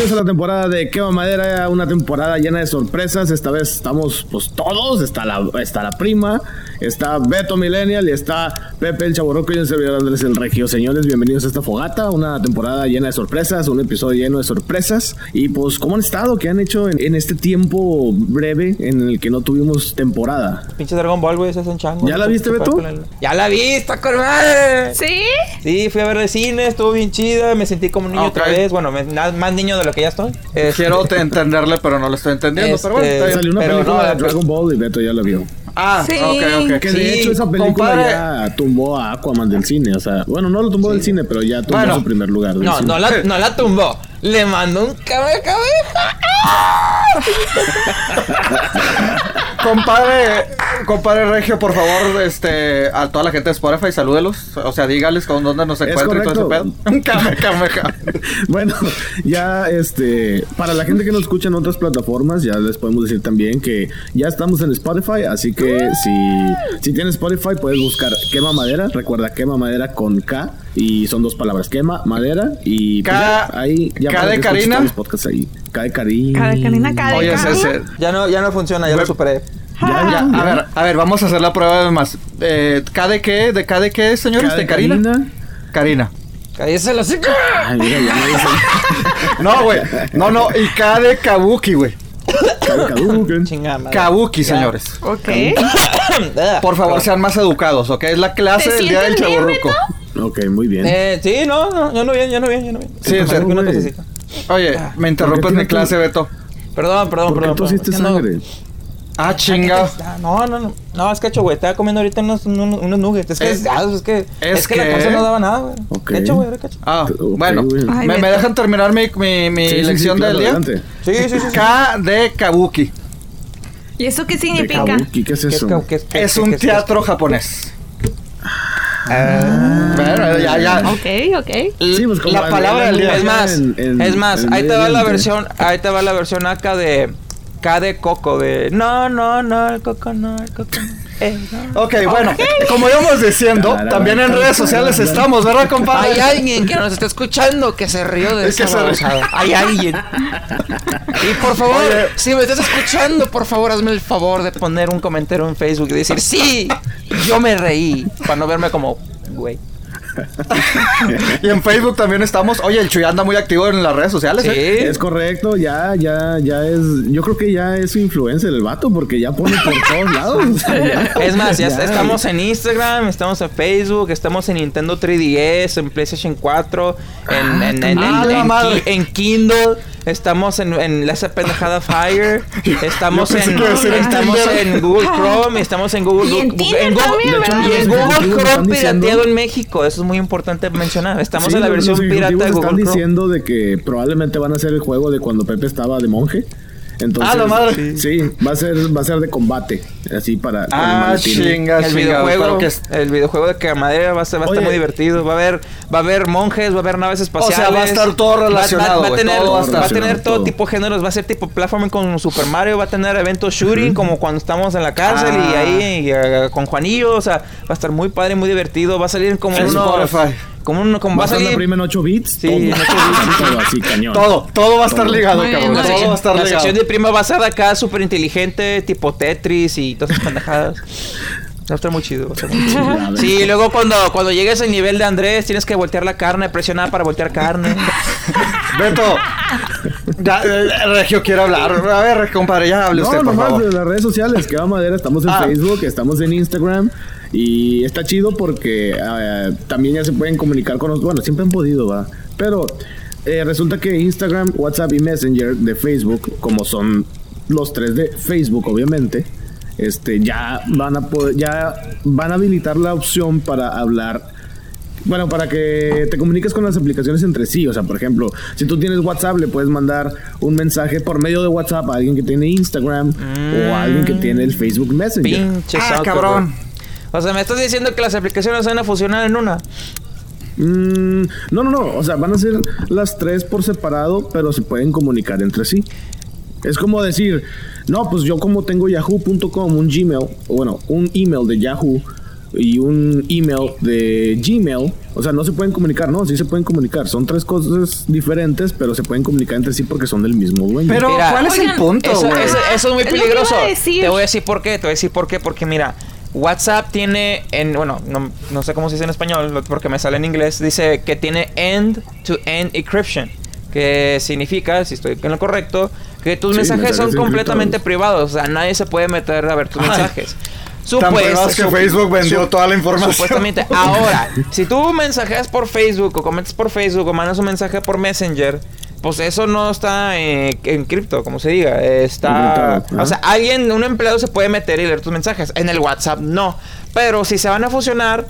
Bienvenidos a la temporada de Quema Madera, una temporada llena de sorpresas. Esta vez estamos pues todos, está la, está la prima, está Beto Millennial y está Pepe el Chaborroco y el servidor Andrés el Regio. Señores, bienvenidos a esta fogata, una temporada llena de sorpresas, un episodio lleno de sorpresas. Y pues, ¿cómo han estado? ¿Qué han hecho en, en este tiempo breve en el que no tuvimos temporada? Pinche Dragon Ball, güey, ese es un chango. ¿Ya la viste, Beto? Ya la vi, está con madre. ¿Sí? Sí, fui a ver de cine, estuvo bien chida, me sentí como un niño Ok. otra vez. Bueno, me- na- más niño de lo que ya estoy. Este, Quiero te- entenderle, pero no lo estoy entendiendo. Este, Pero bueno, está bien. Salió una pero película no, de Dragon Ball y Beto ya la vio. Ah, Sí. ok, ok. Que de Sí, hecho esa película compadre. ya tumbó a Aquaman del cine. O sea, bueno, no lo tumbó del cine, pero ya tumbó Bueno. su primer lugar. del No, cine. no la, no la tumbó. Le mandó un cabe cabeza. Compadre, compadre Regio, por favor, este, a toda la gente de Spotify, salúdelos. O sea, dígales con dónde nos encuentran y todo ese pedo. Bueno, ya este, para la gente que nos escucha en otras plataformas, ya les podemos decir también que ya estamos en Spotify, así que si, si tienes Spotify puedes buscar Quema Madera, recuerda Quema Madera con K y son dos palabras, Quema Madera y pues, K- ya, ahí ya K para de Karina. ahí. K de Karina. Cada canina, cada Oye, cada- ese, Ya no, ya no funciona, ya lo superé. Ya, Ya, a ver, a ver, vamos a hacer la prueba de más. Eh, ¿K de qué? ¿De K de qué, señores? ¿De de Karina? Karina. Karina. Cállese la hocico. Ay, mira, ya me dicen No, güey. No, no. Y K de Kabuki, güey. De. Kabuki, Ya. señores. Ok. Por favor, sean más educados, ¿ok? Es la clase ¿Te del día del chaburruco. Ok, muy bien. Eh, sí, no, no, ya no bien, ya no bien, ya no bien. Sí, serio. Una. Oye, me interrumpes ¿Por qué mi clase, que- Beto. Perdón, perdón, ¿Por qué perdón. tosiste perdón. sangre? Ah, chinga. No, no, no. No, es que hecho, güey. Estaba comiendo ahorita unos, unos, unos nuggets. Es que, es, ah, es que, es es que, la cosa no daba nada, güey. Ok. ¿Qué hecho, güey? ¿Qué hecho? Ah, bueno. Ay, ¿Me, dejan terminar mi, mi, mi Sí, sí, sí, lección claro, del día? adelante. Sí, sí, sí. K de Kabuki. ¿Y eso qué significa? Kabuki, ¿qué es ¿Qué es, eso? qué es, qué Es qué un teatro japonés. Ah. Bueno, ya, ya. Ok, ok. Sí, pues, la palabra del día. Es más, en- en- es más, ahí te va la versión, ahí te va la versión acá de K de Coco de no, no, no, el Coco no, el Coco no. eh, no. Ok, bueno, como íbamos diciendo, también en redes sociales estamos, ¿verdad, compadre? Hay alguien que nos está escuchando que se rió de Es que se. Hay alguien. Y por favor, Oye. si me estás escuchando, por favor, hazme el favor de poner un comentario en Facebook y decir, sí, yo me reí. Para no verme como, güey. Y en Facebook también estamos. Oye, el Chuy anda muy activo en las redes sociales, Sí. ¿eh? Es correcto, ya, ya, ya es. Yo creo que ya es influencer el vato porque ya pone por todos lados. o sea, ya- Es más, ya, ya. estamos en Instagram, estamos en Facebook, estamos en Nintendo 3DS, en PlayStation 4, en, en, en, Ah, en- la en madre. Ki- en Kindle, estamos en, en la esa pendejada Fire, estamos en, estamos en Google Chrome, estamos en Google Y en Google- Chrome pirateado en México, eso es muy importante mencionar. Estamos Sí, en la versión los pirata de Google están Chrome. diciendo de que probablemente van a hacer el juego de cuando Pepe estaba de monje. Entonces, Ah, la madre. Sí, va a ser, va a ser de combate, así para. Ah, maletín. chinga, El videojuego, que es- el videojuego de Camadera va a, ser, va a estar muy divertido. Va a haber, va a haber monjes, va a haber naves espaciales. sea, va a estar todo Va- va- relacionado, Va, a güey, tener, todo va a va tener todo todo. tipo de géneros. Va a ser tipo platforming con Super Mario. Va a tener eventos shooting como cuando estamos en la cárcel y Ah. ahí y, eh, con Juanillo. O sea, va a estar muy padre, muy divertido. Va a salir como En unos, Spotify. Como uno, como Va a la salir. prima en 8 bits. Sí, todo, en 8 bits. todo así, cañón. Todo, todo va a estar Todo. ligado, Muy cabrón. bien, Todo muy va a estar la ligado. sección de prima va a ser acá súper inteligente, tipo Tetris y todas esas pendejadas. Va a estar muy chido. Va a estar muy chido. Sí, luego cuando, cuando llegues al nivel de Andrés, tienes que voltear la carne, presionar para voltear carne. Beto, ya, eh, Regio quiere hablar. A ver, compadre, ya hable usted, No, por nomás favor. de las redes sociales, que va madera, estamos en Ah. Facebook, estamos en Instagram y está chido porque eh, también ya se pueden comunicar con nosotros, bueno, siempre han podido, va, pero eh, resulta que Instagram, WhatsApp y Messenger de Facebook, como son los tres de Facebook, obviamente, este, ya van a poder, ya van a habilitar la opción para hablar bueno, para que te comuniques con las aplicaciones entre sí. O sea, por ejemplo, si tú tienes WhatsApp, le puedes mandar un mensaje por medio de WhatsApp a alguien que tiene Instagram o a alguien que tiene el Facebook Messenger. Pinche Ah, saco, cabrón. O sea, me estás diciendo que las aplicaciones van a funcionar en una. Mm, no, no, no. O sea, van a ser las tres por separado, pero se pueden comunicar entre sí. Es como decir, no, pues yo como tengo yahoo.com, un Gmail, bueno, un email de Yahoo, y un email de Gmail, o sea, no se pueden comunicar, no, sí se pueden comunicar. Son tres cosas diferentes, pero se pueden comunicar entre sí porque son del mismo dueño. Pero, Mira, ¿cuál es el punto, Eso, güey? eso- eso es muy peligroso. Te voy a decir por qué. Te voy a decir por qué. Porque mira, WhatsApp tiene, en, bueno, no, no sé cómo se dice en español, porque me sale en inglés. Dice que tiene end-to-end encryption. Que significa, si estoy en lo correcto, que tus Sí, mensajes son mensajes completamente encriptados. privados. O sea, nadie se puede meter a ver tus Ay, mensajes. Privados que Facebook vendió toda la información. Supuestamente. Ahora, si tú mensajeas por Facebook o comentas por Facebook o mandas un mensaje por Messenger, pues eso no está eh, en cripto, como se diga. Está. O sea, alguien, un empleado se puede meter y leer tus mensajes. En el WhatsApp no. Pero si se van a fusionar,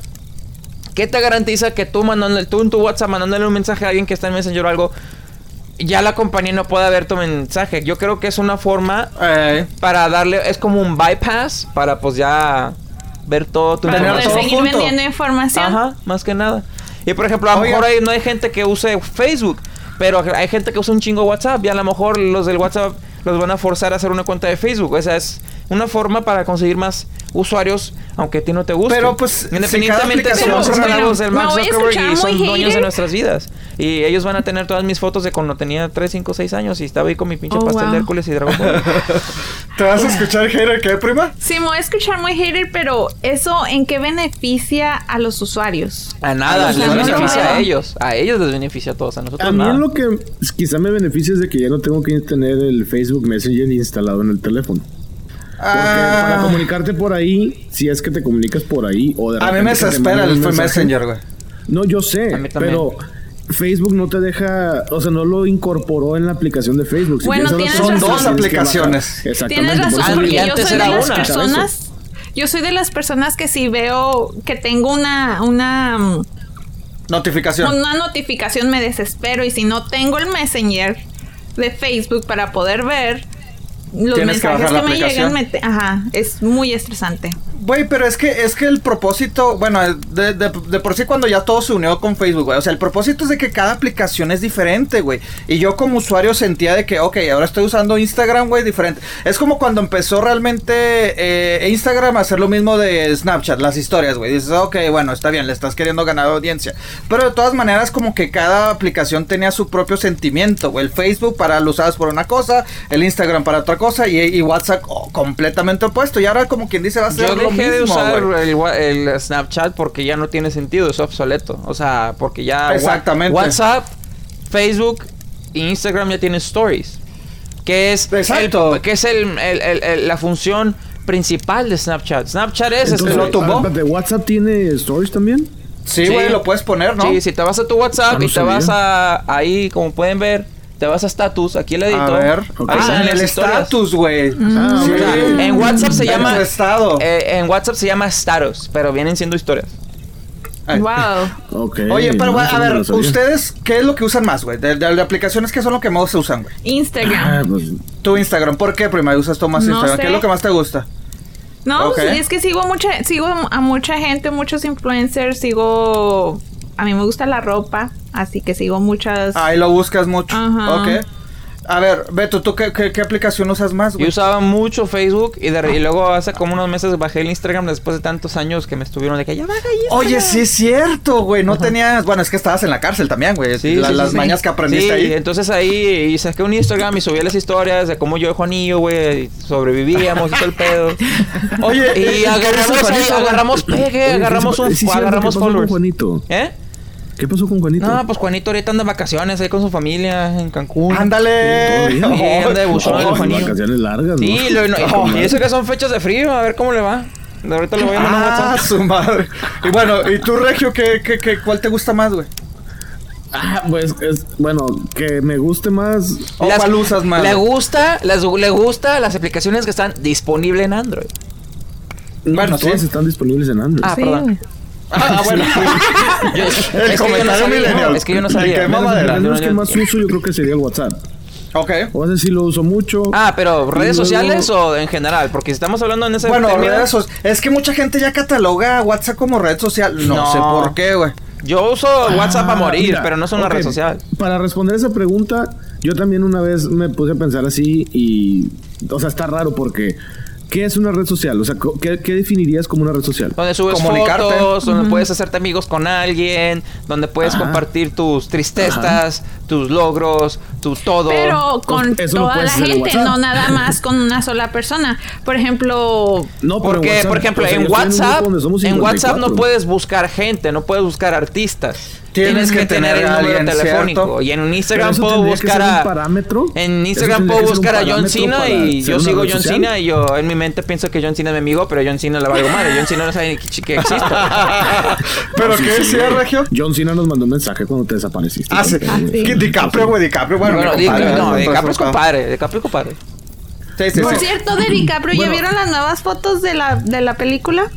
¿qué te garantiza que tú, mandando, tú en tu WhatsApp mandándole un mensaje a alguien que está en Messenger o algo, ya la compañía no pueda ver tu mensaje? Yo creo que es una forma Eh, para darle, es como un bypass para pues ya ver todo tu Para poder todo seguir junto. vendiendo información. Ajá, más que nada. Y por ejemplo, a lo mejor hay- no hay gente que use Facebook, pero hay gente que usa un chingo WhatsApp y a lo mejor los del WhatsApp los van a forzar a hacer una cuenta de Facebook. O sea, es una forma para conseguir más usuarios, aunque a ti no te guste. Pero, pues, si independientemente aplicación- somos esclavos del a Zuckerberg y son dueños de nuestras vidas. Y ellos van a tener todas mis fotos de cuando tenía 3, 5, 6 años y estaba ahí con mi pinche Oh, pastel wow. de Hércules y Dragon Ball. ¿Te vas a escuchar hater qué, prima? Sí, me voy a escuchar muy hater, pero ¿eso en qué beneficia a los usuarios? A nada, los les beneficia no. a ellos. A ellos les beneficia a todos, a nosotros A mí nada. lo que quizá me beneficia es de que ya no tengo que tener el Facebook Messenger instalado en el teléfono. Porque para Ah, comunicarte por ahí, si es que te comunicas por ahí o de a mí me desespera el mensaje. Messenger, güey. No, yo sé, A mí también. pero Facebook no te deja, o sea, no lo incorporó en la aplicación de Facebook. Bueno, tienes razón. Son dos aplicaciones. Exactamente. Tienes razón, porque yo antes soy de era las una. personas. Yo soy de las personas que si veo que tengo una, una, mm, Notificación. una notificación me desespero y si no tengo el Messenger de Facebook para poder ver los Tienes que mensajes bajar la que, me llegan, me te- ajá, es muy estresante. Güey, pero es que es que el propósito, bueno, de, de- de por sí cuando ya todo se unió con Facebook, güey, o sea, el propósito es de que cada aplicación es diferente, güey. Y yo como usuario sentía de que, ok, ahora estoy usando Instagram, güey, diferente. Es como cuando empezó realmente eh, Instagram a hacer lo mismo de Snapchat, las historias, güey. Dices, ok, bueno, está bien, le estás queriendo ganar audiencia. Pero de todas maneras, como que cada aplicación tenía su propio sentimiento, güey. El Facebook para lo usabas por una cosa, el Instagram para otra cosa y, y WhatsApp oh, completamente opuesto. Y ahora como quien dice va a ser Yo lo dejé de usar el, Snapchat porque ya no tiene sentido, es obsoleto. O sea, porque ya wa- Exactamente. WhatsApp, Facebook e Instagram ya tienen stories. Que es, Exacto. el- que es el, el- el- el- la función principal de Snapchat. Snapchat es... Entonces, este- lo tumbó. ah, espérate, ¿WhatsApp tiene stories también? Sí, Sí. güey, lo puedes poner, ¿no? Sí, si te vas a tu WhatsApp Ah, no y te sabía. vas a ahí, como pueden ver, te vas a status, aquí el edito. A ver. Ok. Ahí Ah, en el las historias. estatus, güey. Ah, Sí. ok. En WhatsApp se llama... eh, en WhatsApp se llama status, pero vienen siendo historias. Ay. Wow. Ok. Oye, pero no, a ver. ¿ustedes qué es lo que usan más, güey? De, de- de aplicaciones, ¿qué son lo que más se usan, güey? Instagram. Ah, pues, Tu Instagram, ¿por qué, prima? ¿Usas tú más No Instagram? ¿Qué es lo que más te gusta? No, Ok. sí, es que sigo mucha, sigo a mucha gente, muchos influencers, sigo a mí me gusta la ropa, así que sigo muchas Ahí lo buscas mucho. Ajá. Ok. A ver, Beto, ¿tú qué, qué, qué aplicación usas más, Yo güey? usaba mucho Facebook y, de- y luego hace como unos meses bajé el Instagram después de tantos años que me estuvieron de que ya baja Instagram. Oye, sí es cierto, güey. No tenías. Bueno, es que estabas en la cárcel también, güey. Sí, La- sí, las sí, mañas sí. que aprendiste Sí, ahí. entonces ahí y saqué un Instagram y subí las historias de cómo yo y Juanillo, güey, sobrevivíamos y todo el pedo. Oye, Y ¿qué agarramos, ahí, agarramos pegue, Oye, agarramos un, sí, cierto, agarramos ¿qué pasó con followers. Juanito? ¿Eh? ¿Qué pasó con Juanito? No, pues Juanito ahorita anda de vacaciones ahí con su familia en Cancún. Ándale. Sí, anda de buchón Oh, Juanillo. vacaciones largas, ¿no? Sí, lo- no, Oh, y eso que son fechas de frío, a ver cómo le va. De ahorita le voy a mandar Ah, WhatsApp. su madre. Y bueno, ¿y tú, Regio, qué, qué, qué, cuál te gusta más, güey? Ah, pues es, bueno, que me guste más. ¿O Las- cuál usas más? Le gusta, las, le gusta las aplicaciones que están disponibles en Android. Bueno, pues todas sí. están disponibles en Android. Ah, Sí. perdón. Ah, bueno. Yo- El es, que yo no comentario sabía, millennial. es que yo no ¿De sabía. De mamadera? los Yo no- que más uso, yo creo que sería el WhatsApp. ok. O sea, sí lo uso mucho. Ah, pero redes luego- sociales o en general, porque si estamos hablando en ese Bueno, término, redes so- Es que mucha gente ya cataloga a WhatsApp como red social. No, No. sé por qué, güey. yo uso WhatsApp a Ah, morir, mira, pero no es una ok, red social. Para responder esa pregunta, yo también una vez me puse a pensar así y, o sea, está raro porque ¿Qué es una red social? O sea, ¿qué, qué definirías como una red social? Donde subes Comunicarte. fotos, donde puedes hacerte amigos con alguien, donde puedes Ajá. compartir tus tristezas, tus logros, tu todo. Pero con Eso toda la gente, no nada más con una sola persona. Por ejemplo, No, pero en Porque, WhatsApp, por ejemplo, o sea, en WhatsApp, en WhatsApp no 54. puedes buscar gente, no puedes buscar artistas. Tienes que tener el a número alguien, telefónico. ¿cierto? Y en Instagram puedo buscar a. parámetro. En Instagram puedo buscar a John Cena y yo sigo John. Cena y yo en mi mente pienso que John Cena es mi amigo, pero John Cena le valgo madre. John Cena no sabe ni que, que existo. ¿Pero qué decía, Regio? John Cena nos mandó un mensaje cuando te desapareciste. Ah, sí. DiCaprio, güey, DiCaprio, bueno, no. DiCaprio es compadre, DiCaprio es compadre. Sí, sí, por sí. cierto, de DiCaprio, ¿ya Bueno. vieron las nuevas fotos de la, de la película?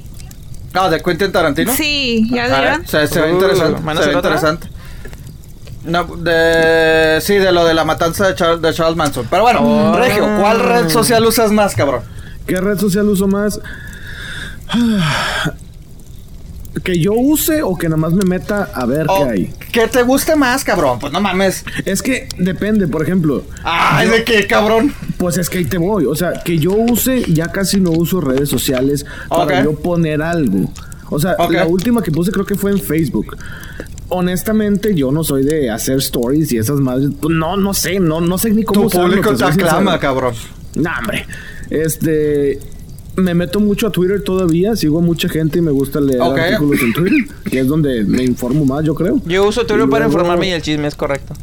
No, de Quentin Tarantino. Sí, ¿ya vieron? se, se ve Uh, interesante. ¿van a Se ve otra? interesante. No, de, sí, de lo de la matanza de Charles, de Charles Manson. Pero bueno, Oh. Regio, ¿cuál red social usas más, cabrón? ¿Qué red social uso más? Que yo use o que nada más me meta a ver qué hay. ¿Qué te guste más, cabrón? Pues no mames. Es que depende, por ejemplo. Ay, ¿de qué, cabrón? Pues es que ahí te voy. O sea, que yo use, ya casi no uso redes sociales para yo poner algo. O sea, la última que puse creo que fue en Facebook. Honestamente, yo no soy de hacer stories y esas madres. Pues no, no sé, no, no sé ni cómo Tu usarlo, público te aclama, cabrón. No, hombre. Este. Me meto mucho a Twitter todavía. Sigo a mucha gente y me gusta leer artículos en Twitter, que es donde me informo más, yo creo. Yo uso Twitter Y para luego- informarme y el chisme es correcto.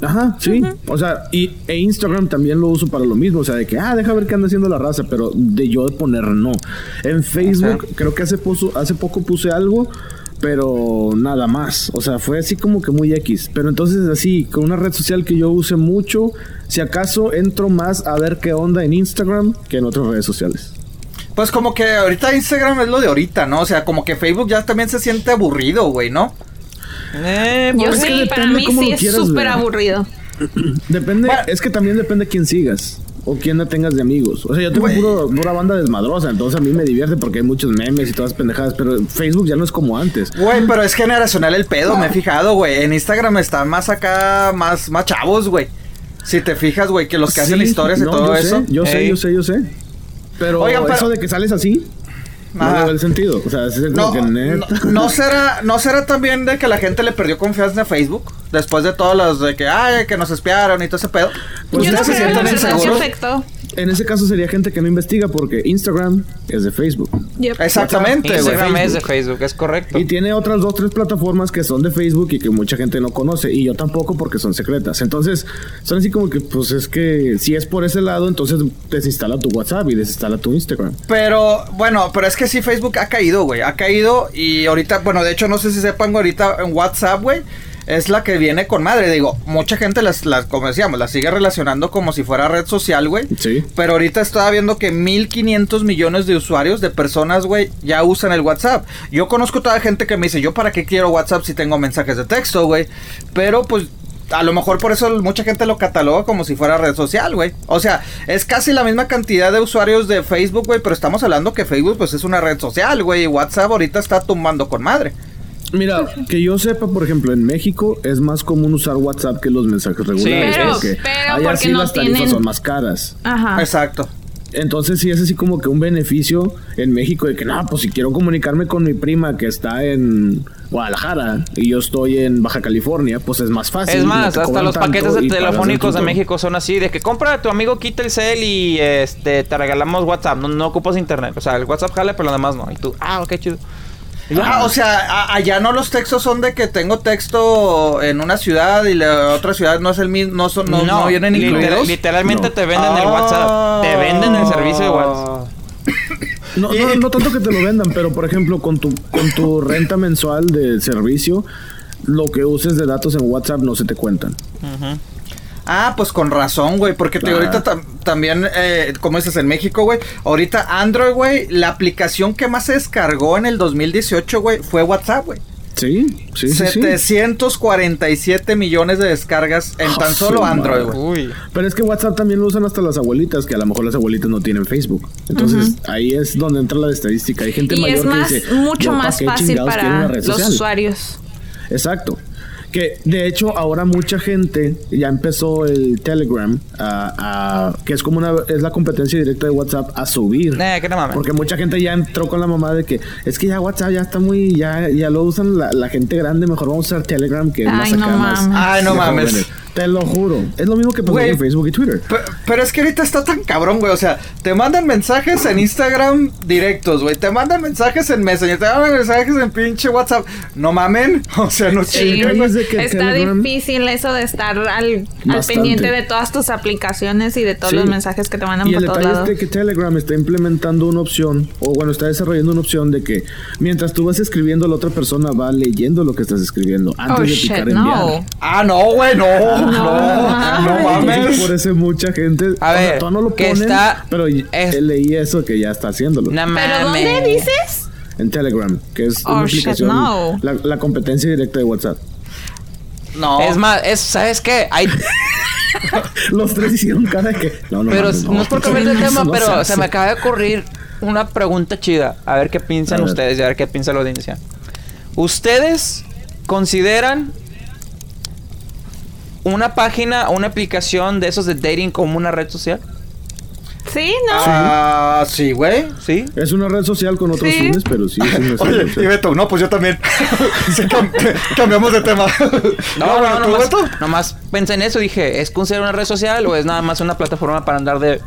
Ajá, sí. O sea, y, e Instagram también lo uso para lo mismo. O sea, de que, ah, deja ver qué anda haciendo la raza, pero de yo de poner no. En Facebook, creo que hace, pozo- hace poco puse algo, pero nada más. O sea, fue así como que muy X. Pero entonces, así, con una red social que yo use mucho, si acaso entro más a ver qué onda en Instagram que en otras redes sociales. Pues como que ahorita Instagram es lo de ahorita, ¿no? O sea, como que Facebook ya también se siente aburrido, güey, ¿no? Eh, Yo pues, sí, para mí sí es súper aburrido. Depende, Bueno. es que también depende quién sigas. O quién la tengas de amigos. O sea, yo tengo puro- pura banda desmadrosa, entonces a mí me divierte porque hay muchos memes y todas pendejadas, pero Facebook ya no es como antes. Güey, pero es generacional el pedo, me he fijado, güey. En Instagram están más acá, más, más chavos, güey. Si te fijas, güey, que los que hacen historias y no, todo yo sé, eso. yo sé, yo sé, yo sé. Pero, Oigan, pero- eso de que sales así, no Ajá. le veo el sentido. O sea, es como No, que no, neta. no será, no será también de que la gente le perdió confianza en Facebook después de todas las de que ay que nos espiaron y todo ese pedo. Pues Yo no se creo sienten inseguros. En ese caso sería gente que no investiga porque Instagram es de Facebook. Yep. Exactamente, güey. Instagram es de Facebook. Facebook, es correcto. Y tiene otras dos, tres plataformas que son de Facebook y que mucha gente no conoce. Y yo tampoco porque son secretas. Entonces, son así como que, pues es que si es por ese lado, entonces desinstala tu WhatsApp y desinstala tu Instagram. Pero bueno, pero es que sí Facebook ha caído, güey. Ha caído y ahorita, bueno, de hecho no sé si sepan ahorita en WhatsApp, güey. Es la que viene con madre. Digo, mucha gente las, las, como decíamos, las sigue relacionando como si fuera red social, güey. Sí. Pero ahorita estaba viendo que 1500 millones de usuarios, de personas, güey, ya usan el WhatsApp. Yo conozco toda gente que me dice, ¿yo para qué quiero WhatsApp si tengo mensajes de texto, güey? Pero pues a lo mejor por eso mucha gente lo cataloga como si fuera red social, güey. O sea, es casi la misma cantidad de usuarios de Facebook, güey, pero estamos hablando que Facebook pues es una red social, güey, y WhatsApp ahorita está tumbando con madre. Mira, que yo sepa, por ejemplo, en México es más común usar WhatsApp que los mensajes regulares. pero- porque pero allá porque sí no las tarifas tienen- son más caras. Ajá. Exacto. Entonces sí es así como que un beneficio en México de que, no, pues si quiero comunicarme con mi prima que está en Guadalajara y yo estoy en Baja California, pues es más fácil. Es más, hasta los paquetes telefónicos de México son así, de que compra a tu amigo quita el cel y este te regalamos WhatsApp, no, no ocupas internet, o sea, el WhatsApp jale, pero lo demás no. Y tú, ah, ok, chido. Ah, o sea, a- allá no los textos son de que tengo texto en una ciudad y la otra ciudad no es el mismo, no son, no, no vienen literal- incluidos. literalmente No. te venden el WhatsApp, te venden el servicio de WhatsApp. No, no, no tanto que te lo vendan, pero por ejemplo, con tu, con tu renta mensual de servicio, lo que uses de datos en WhatsApp no se te cuentan. Ah, pues con razón, güey, porque te, Ah. ahorita tam- también, eh, como dices, en México, güey, ahorita Android, güey, la aplicación que más se descargó en el 2018, güey, fue WhatsApp, güey. Sí, sí, sí. sí. 747 millones de descargas en tan Ah, solo Android, güey. Uy. Pero es que WhatsApp también lo usan hasta las abuelitas, que a lo mejor las abuelitas no tienen Facebook. Entonces ahí es donde entra la estadística. Hay gente Y mayor es más, que dice, mucho "Yo, ¿pa' más fácil para red los social?" usuarios. Exacto. Que de hecho ahora mucha gente ya empezó el Telegram, a, a- que es como una es la competencia directa de WhatsApp a subir. Eh, que no mames. Porque mucha gente ya entró con la mamá de que es que ya WhatsApp ya está muy, ya, ya lo usan la, la gente grande, mejor vamos a usar Telegram que es más Ay, no acá, más- mames. Ay, no mames. jóvenes. Te lo juro. Es lo mismo que pasó en Facebook y Twitter. Pe- Pero es que ahorita está tan cabrón, güey. O sea, te mandan mensajes en Instagram directos, güey. Te mandan mensajes en Messenger. Te mandan mensajes en pinche WhatsApp. No mamen. O sea, no Sí, que está Telegram- difícil eso de estar al, al pendiente de todas tus aplicaciones y de todos Sí. los mensajes que te mandan Y por el todos detalle lados. es de que Telegram está implementando una opción, o bueno, está desarrollando una opción de que mientras tú vas escribiendo, la otra persona va leyendo lo que estás escribiendo antes Oh de shit, picar enviar. no. Ah, no, güey. No, no. No, Entonces, mames. por eso mucha gente. A o sea, ver, todavía no lo que ponen, está- pero es- leí eso que ya está haciéndolo. No ¿Pero dónde dices? En Telegram, que es Oh, una shit, aplicación. no. la, la competencia directa de WhatsApp. No. Es más, es, ¿sabes qué? Hay, Los tres hicieron cara de que. No, no, pero mames, no, es por cambiar de Eso tema, no pero se se, me acaba de ocurrir una pregunta chida. A ver qué piensan A ver. ustedes y a ver qué piensa la audiencia. ¿Ustedes consideran una página, una aplicación de esos de dating como una red social? Sí, ¿no? Ah, sí, güey. ¿Sí? Es una red social con otros Sí. fines, pero sí. es una Oye, social. y Beto, no, pues yo también. Sí, cam- cambiamos de tema. No, no, ¿tú, nomás, Beto? nomás pensé en eso y dije, ¿es considerada una red social o es nada más una plataforma para andar de...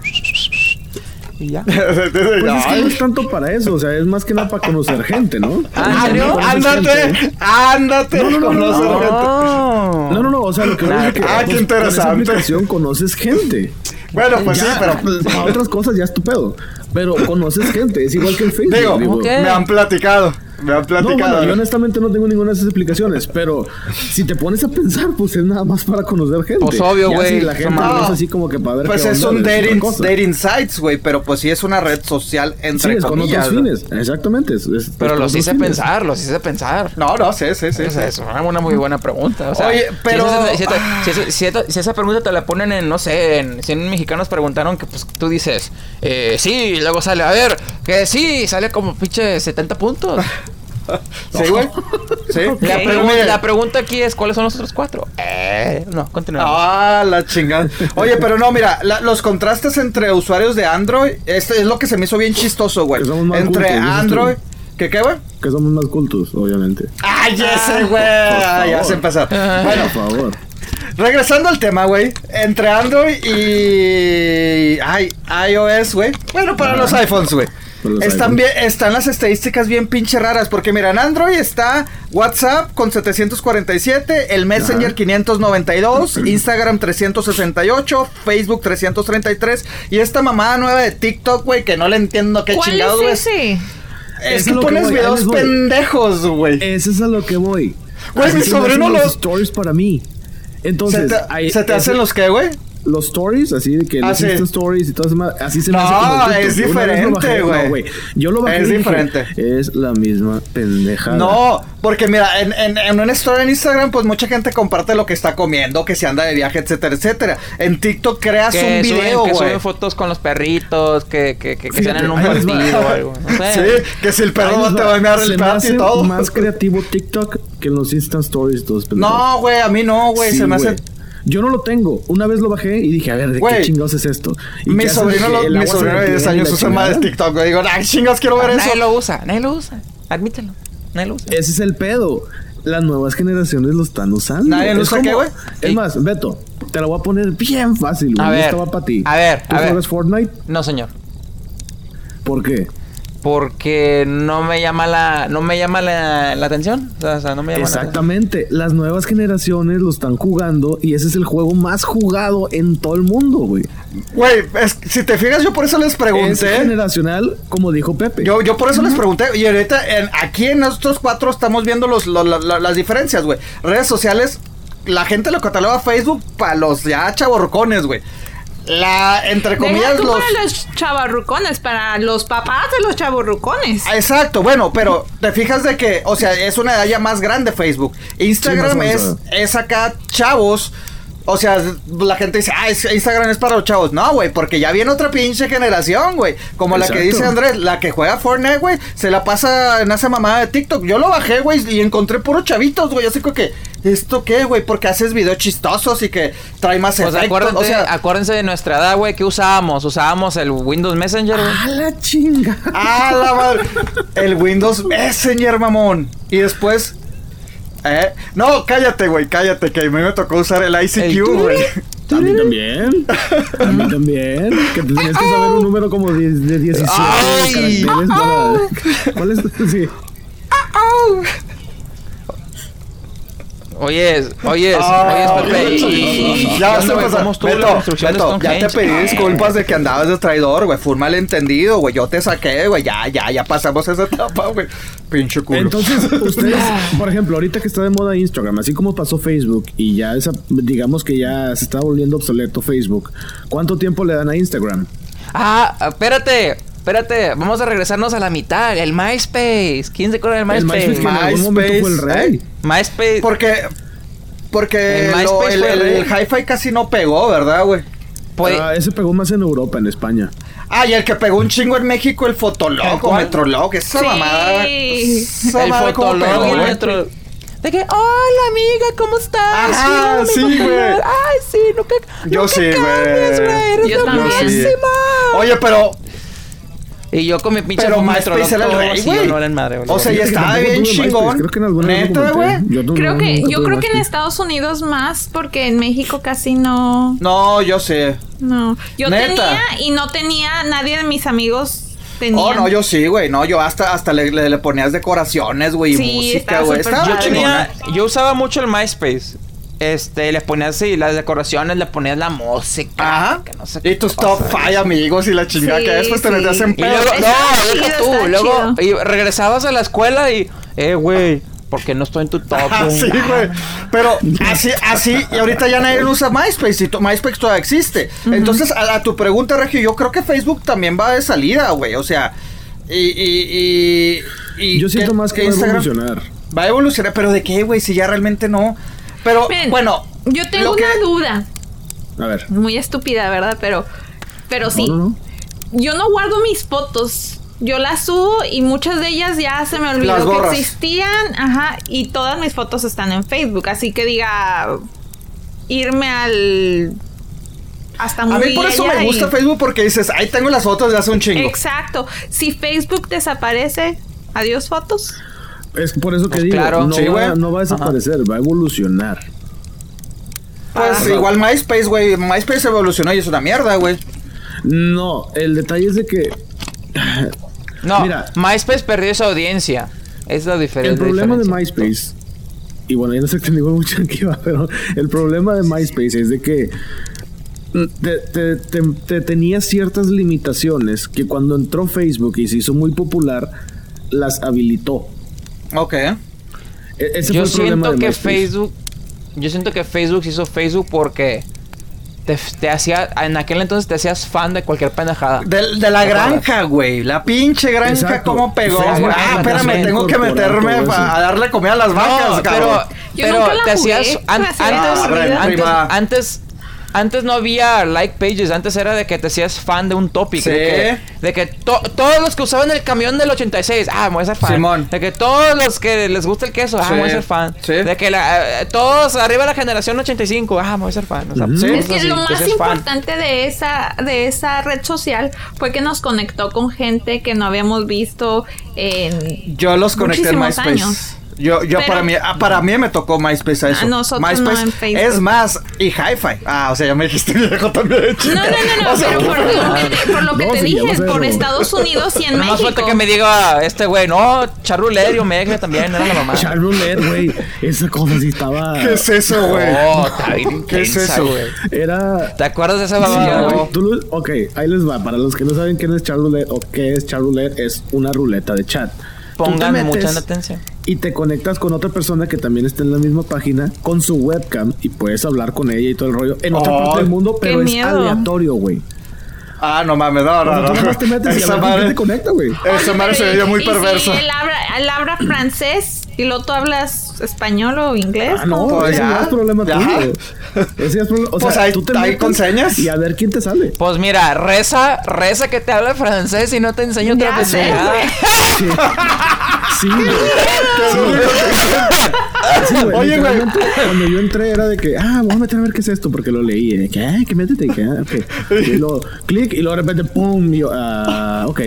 Y ya. Pues es que no es tanto para eso, o sea, es más que nada para conocer gente, ¿no? Ah. Ándate, ándate. No, no, no, no, conocer no. gente. No, no, no, o sea, lo que voy es que Ah, qué pues, interesante. Con esa aplicación conoces gente. Bueno, pues sí, Ya, pero. pues, a otras cosas ya es tu pedo. Pero conoces gente, es igual que el Facebook. Digo, digo. Me han platicado. Me han No, platicado. bueno, yo honestamente no tengo ninguna de esas explicaciones, pero si te pones a pensar, pues es nada más para conocer gente. Pues obvio, güey. Si la gente No. no es así como que para ver Pues qué es onda, un dating, dating sites, güey, pero pues sí es una red social Sí, entre es con otros ¿no? fines, exactamente. es- es- Pero los hice fines. pensar, los hice pensar. No, no, sí, sí, sí. O sea, sí. es una muy buena pregunta. O sea, Oye, si pero- esa- Si, esa- si esa- si esa- si esa pregunta te la ponen en, no sé, en 100 mexicanos preguntaron que pues tú dices, eh, sí, luego sale, a ver, que sí, sale como pinche 70 puntos. Sí, güey. Sí. La, pregunta aquí es, ¿cuáles son los otros cuatro? Eh, no, continuamos. Ah, la chingada. Oye, pero no, mira, la- los contrastes entre usuarios de Android, este es lo que se me hizo bien chistoso, güey. Que somos más Entre cultos, Android. tú. ¿Qué qué, güey? Que somos más cultos, obviamente. ¡Ay, ese, güey! Ah, Ya favor. se empezó. Bueno, Por favor. Regresando al tema, güey. Entre Android y. Ay, iOS, güey. Bueno, para los iPhones, güey. Están, bien, están las estadísticas bien pinche raras. Porque mira, en Android está WhatsApp con 747, el Messenger Ajá. 592, Instagram 368, Facebook 333 y esta mamada nueva de TikTok, güey, que no le entiendo qué ¿Cuál chingados, güey. es ese? Es Es que pones videos pendejos, güey. Ese es a lo que voy. Güey, mi sobrino los stories para mí. ¿Se Entonces, te, ahí- ¿se te hacen los qué, güey? Los stories, así de que Ah, los sí. Stories y todo eso, más, así se me No, hace es diferente, bajé, no, güey. Yo lo bajé Es y dije, diferente. es la misma pendejada. No, porque mira, en, en, en una story en Instagram, pues mucha gente comparte lo que está comiendo, que se anda de viaje, etcétera, etcétera. En TikTok creas que un suben, video, que güey. suben fotos con los perritos, que, que, que, que Fíjate, sean en un va. partido o algo. No sé. Sí, que si el perro les te va. va a mear el plato y todo. más creativo TikTok que los Insta stories todos pendejos. No, güey, a mí no, güey, Sí, se me hace... Yo no lo tengo. Una vez lo bajé y dije, a ver, ¿de qué chingados es esto? ¿Y Mi sobrino, de que lo- mi sobrino de detiene 10 y años usa más chingada? TikTok. Digo, ay, chingas, quiero ver eso. Nadie lo usa, nadie lo usa. Admítelo. Nadie lo usa. Ese es el pedo. Las nuevas generaciones lo están usando. Nadie lo usa, ¿qué, güey? Es Y- más, Beto, te la voy a poner bien fácil, güey. A ver, Esta va para ti. a ver, ¿Tú a ver. Fortnite? No, señor. ¿Por qué? Porque no me llama la, no me llama la, la atención. O sea, o sea, no me llama la atención. Exactamente. Las nuevas generaciones lo están jugando y ese es el juego más jugado en todo el mundo, güey. Güey, es- si te fijas, yo por eso les Es pregunté. generacional, como dijo Pepe. Yo, yo por eso les pregunté. Y ahorita, en- aquí en nosotros cuatro estamos viendo los, lo- la- la- las diferencias, güey. Redes sociales, la gente lo cataloga Facebook para los ya chaborrocones, güey. La, entre Deja comillas, tú los. para los chavarrucones, para los papás de los chavarrucones. Ah, Exacto, bueno, pero te fijas de que, o sea, es una edad ya más grande Facebook. Instagram Sí, más es, es acá chavos. O sea, la gente dice, ah, es- Instagram es para los chavos. No, güey, porque ya viene otra pinche generación, güey. Como la que dice Andrés, la que juega Fortnite, güey, se la pasa en esa mamada de TikTok. Yo lo bajé, güey, y encontré puros chavitos, güey. Así que, ¿esto qué, güey? Porque haces videos chistosos y que trae más Pues efectos. acuérdense, O sea, acuérdense de nuestra edad, güey, ¿qué usábamos? Usábamos el Windows Messenger, güey. ¡A la chinga! ¡Ah, la madre! El Windows Messenger, mamón. Y después. ¿Eh? No, cállate, güey, cállate, que a mí me tocó usar el ICQ, güey. A mí también. A mí también. Que te tenías que saber un número como de, de 17 Ay. caracteres para. ¿Cuál es? Sí. Oye, oye, Ah, oye, Pepe, y, y- y- ya ¿qué se onda, güey? pasa. ¿Cómo estuvo la Beto, construcción de Beto, ya te pedí disculpas de que andabas de traidor, güey. Fue un malentendido, güey. Yo te saqué, güey. Ya, ya, ya pasamos esa etapa, güey. Pinche culo. Entonces, ustedes, por ejemplo, ahorita que está de moda Instagram, así como pasó Facebook y ya esa, digamos que ya se está volviendo obsoleto Facebook, ¿cuánto tiempo le dan a Instagram? Ah, espérate, espérate, vamos a regresarnos a la mitad, el MySpace. ¿Quién se acuerda del El MySpace? MySpace que en algún momento fue el rey. MySpace. Porque. Porque El lo- MySpace el, el hi-fi casi no pegó, ¿verdad, güey? Puede- Ah, ese pegó más en Europa, en España. Ah, y el que pegó un chingo en México, el ¿El Fotolog o? Metrolog. Esa Sí. mamada. Esa el fotolog pegó, y el metro. De que, hola amiga, ¿cómo estás? Ajá, sí, mi güey. Ay, sí, nunca. Yo nunca sí, güey. Eres Yo la también. máxima. Oye, pero. Y yo con mi pinche Pero MySpace era el rey, güey. no era el madre, güey. O sea, ya estaba bien chingón. Creo que en alguna Neta, güey. Yo no- Creo no- que, yo creo que en. Estados Unidos más, porque en México casi no. No, yo sé. No. Yo ¿Neta? tenía y no tenía, nadie de mis amigos tenía. Oh, no, yo sí, güey. No, yo hasta, hasta le, le- le ponías decoraciones, güey, y música, güey. Yo tenía, yo usaba mucho el MySpace. Este, le ponías así las decoraciones, le ponías la música. Ajá. que no sé qué Y tus top. 5 amigos y la chingada Sí, que después te metías en pedo. no, chido, deja tú. Luego, chido. y regresabas a la escuela y, eh, güey, ¿por qué no estoy en tu top? Ah, güey? sí, güey. Pero así, así, y ahorita ya nadie usa MySpace y to- MySpace todavía existe. Entonces, a, a tu pregunta, Regio, yo creo que Facebook también va de salida, güey. O sea, y. y, y, y Yo siento que- más que va a evolucionar. Va a evolucionar, pero ¿de qué, güey? Si ya realmente no. Pero, Miren, bueno. Yo tengo que- una duda. A ver. Muy estúpida, ¿verdad? Pero, pero sí. No, no, no. Yo no guardo mis fotos. Yo las subo y muchas de ellas ya se me olvidó que existían. Ajá. Y todas mis fotos están en Facebook. Así que diga. Irme al. Hasta muy A mí por eso me gusta y- Facebook porque dices, ahí tengo las fotos de hace un chingo. Exacto. Si Facebook desaparece, adiós fotos. Es por eso que Pues digo, claro. no, Sí, va, güey. no va a desaparecer, va a evolucionar. Pues Ah. igual MySpace, güey. MySpace evolucionó y es una mierda, güey. No, el detalle es de que No, Mira. MySpace perdió esa audiencia. Es la diferencia. el problema de. MySpace, y bueno, ya no se extendió mucho aquí, va, pero el problema de MySpace es de que te, te- te- te tenía ciertas limitaciones que cuando entró Facebook y se hizo muy popular, las habilitó. Ok. E- ese Yo fue el problema siento que MySpace. Facebook. Yo siento que Facebook se hizo Facebook porque. Te, te hacía. En aquel entonces te hacías fan de cualquier pendejada. De, de la granja, güey. La pinche granja, Exacto. cómo pegó. Güey. Ah, espérame, tengo que meterme a darle comida a las vacas, No, cabrón. pero, Yo pero nunca la te jugué, hacías an- antes, aburrida. antes, antes antes no había like pages, antes era de que te hacías fan de un topic, Sí. de que, de que to- todos los que usaban el camión del 86, ah, me voy a ser fan. Simón. De que todos los que les gusta el queso, ah, Sí. me voy a ser fan. Sí. De que la- eh, todos arriba de la generación 85, ah, me voy a ser fan. O sea, Es que así, lo más fan. importante de esa, de esa red social fue que nos conectó con gente que no habíamos visto en Yo los conecté en muchísimos MySpace. años. Yo, yo Pero- para mí, ah, para mí me tocó MySpace a eso. A nosotros no MySpace en Facebook. es más y Hi-Fi. Ah, o sea, ya me dijiste viejo también. No, no, no, no, O sea, pero por lo que, por lo que No, te sí, dije, por no. Estados Unidos y en Nada más México. falta que me diga este güey, no, Charrulet o Megle también, era la mamá. Charroulette, güey. Esa cosa sí estaba. ¿Qué es eso, güey? Oh, está bien ¿Qué es eso? güey. Era. ¿Te acuerdas de esa Sí, mamá? güey. Tú lo- ok, ahí les va. Para los que no saben quién es Charroulette o qué es Charroulette, es una ruleta de chat. Pongan metes mucha atención. Y te conectas con otra persona que también está en la misma página con su webcam y puedes hablar con ella y todo el rollo en otra Oh, parte del mundo, pero es miedo. aleatorio, güey. Ah, no mames, no, no, no. más te metes y a Esa quién madre, te conecta, güey. esa madre se veía muy Y perversa. Si él habla, él habla francés y luego tú hablas español o inglés. Ah, no, Pues ese ya, ya es problema ya. tuyo. Ese es problema. O Pues sea, ahí- tú te metes con señas. Y a ver quién te sale. Pues mira, reza, reza que te hable francés y no te enseño otra Ya. Sí, sí güey. Sí, güey. Sí, güey, Oye, güey. Cuando yo entré era de que, ah, voy a meter a ver qué es esto, porque lo leí. De que, ah, que métete, que, ah, ok. Y luego, clic, y luego de repente, pum, y yo, ah, ok.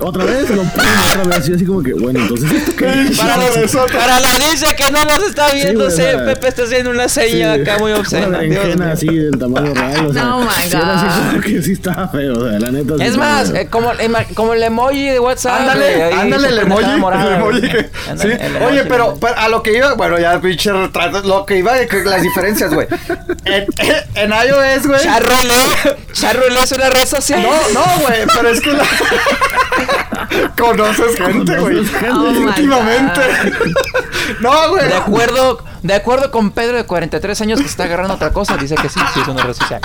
Otra vez, lo pum, otra vez. Y así como que, bueno, entonces, ¿esto qué es? Para, para la dice que no nos está viendo, güey, sí, sea, Pepe está haciendo una seña Sí, acá muy Una obscena. Mío. así del tamaño real. O sea, Oh my sí, era así God. como que sí estaba feo, o sea, la neta. sí Es estaba más, eh, como, como el emoji de WhatsApp. Ándale, güey, ahí ándale el emoji, el emoji güey. sí. el Oye, pero, pero a lo que iba, bueno, ya pinche retrato, lo que iba, que las diferencias, güey. En, en iOS, güey. Charrole. Charrole es una red social. No, no, güey, pero es que la... Conoces gente, güey. Oh my Íntimamente. no, güey. De acuerdo, de acuerdo con Pedro de 43 años que está agarrando otra cosa, dice que sí, sí es una red social.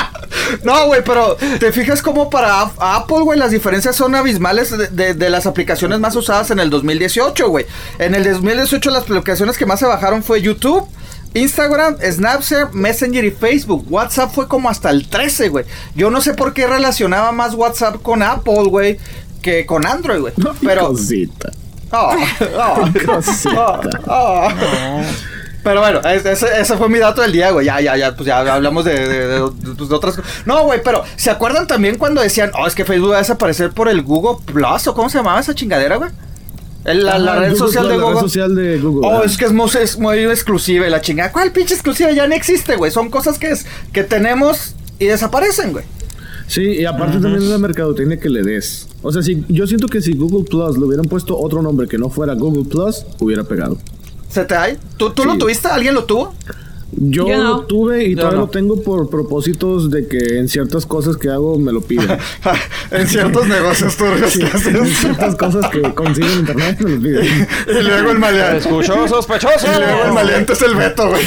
No, güey, pero te fijas como para Ap- Apple, güey, las diferencias son abismales de, de- de las aplicaciones más usadas en el 2018, güey. En el 2018 las aplicaciones que más se bajaron fue YouTube. Instagram, Snapchat, Messenger y Facebook. WhatsApp fue como hasta el 13, güey. Yo no sé por qué relacionaba más WhatsApp con Apple, güey, que con Android, güey. Pero... Cosita. Oh, oh, Cosita. oh, oh. Pero bueno, es- ese, ese fue mi dato del día, güey. Ya, ya, ya, pues ya hablamos de, de- de- de- pues, de otras cosas. No, güey, pero ¿se acuerdan también cuando decían, oh, es que Facebook va a desaparecer por el Google Plus o cómo se llamaba esa chingadera, güey? El- la, la Ah, red Google social de la Google. red social de Google. Oh, es que es muy, es muy exclusiva y la chingada. ¿Cuál pinche exclusiva? Ya no existe, güey. Son cosas que, es, que tenemos y desaparecen, güey. Sí, y aparte también es la mercadotecnia que le des. O sea, si, yo siento que si Google Plus le hubieran puesto otro nombre que no fuera Google Plus, hubiera pegado. ¿Se te hay? ¿Tú, tú lo tuviste? ¿Alguien lo tuvo? Yo, Yo no. lo tuve y Yo todavía no. lo tengo por propósitos de que en ciertas cosas que hago me lo piden. en ciertos negocios turbios Sí, que en ciertas cosas que consigo en internet me los piden. y luego el maleante. Escuchó sospechoso. Y luego el maleante es el Beto, güey.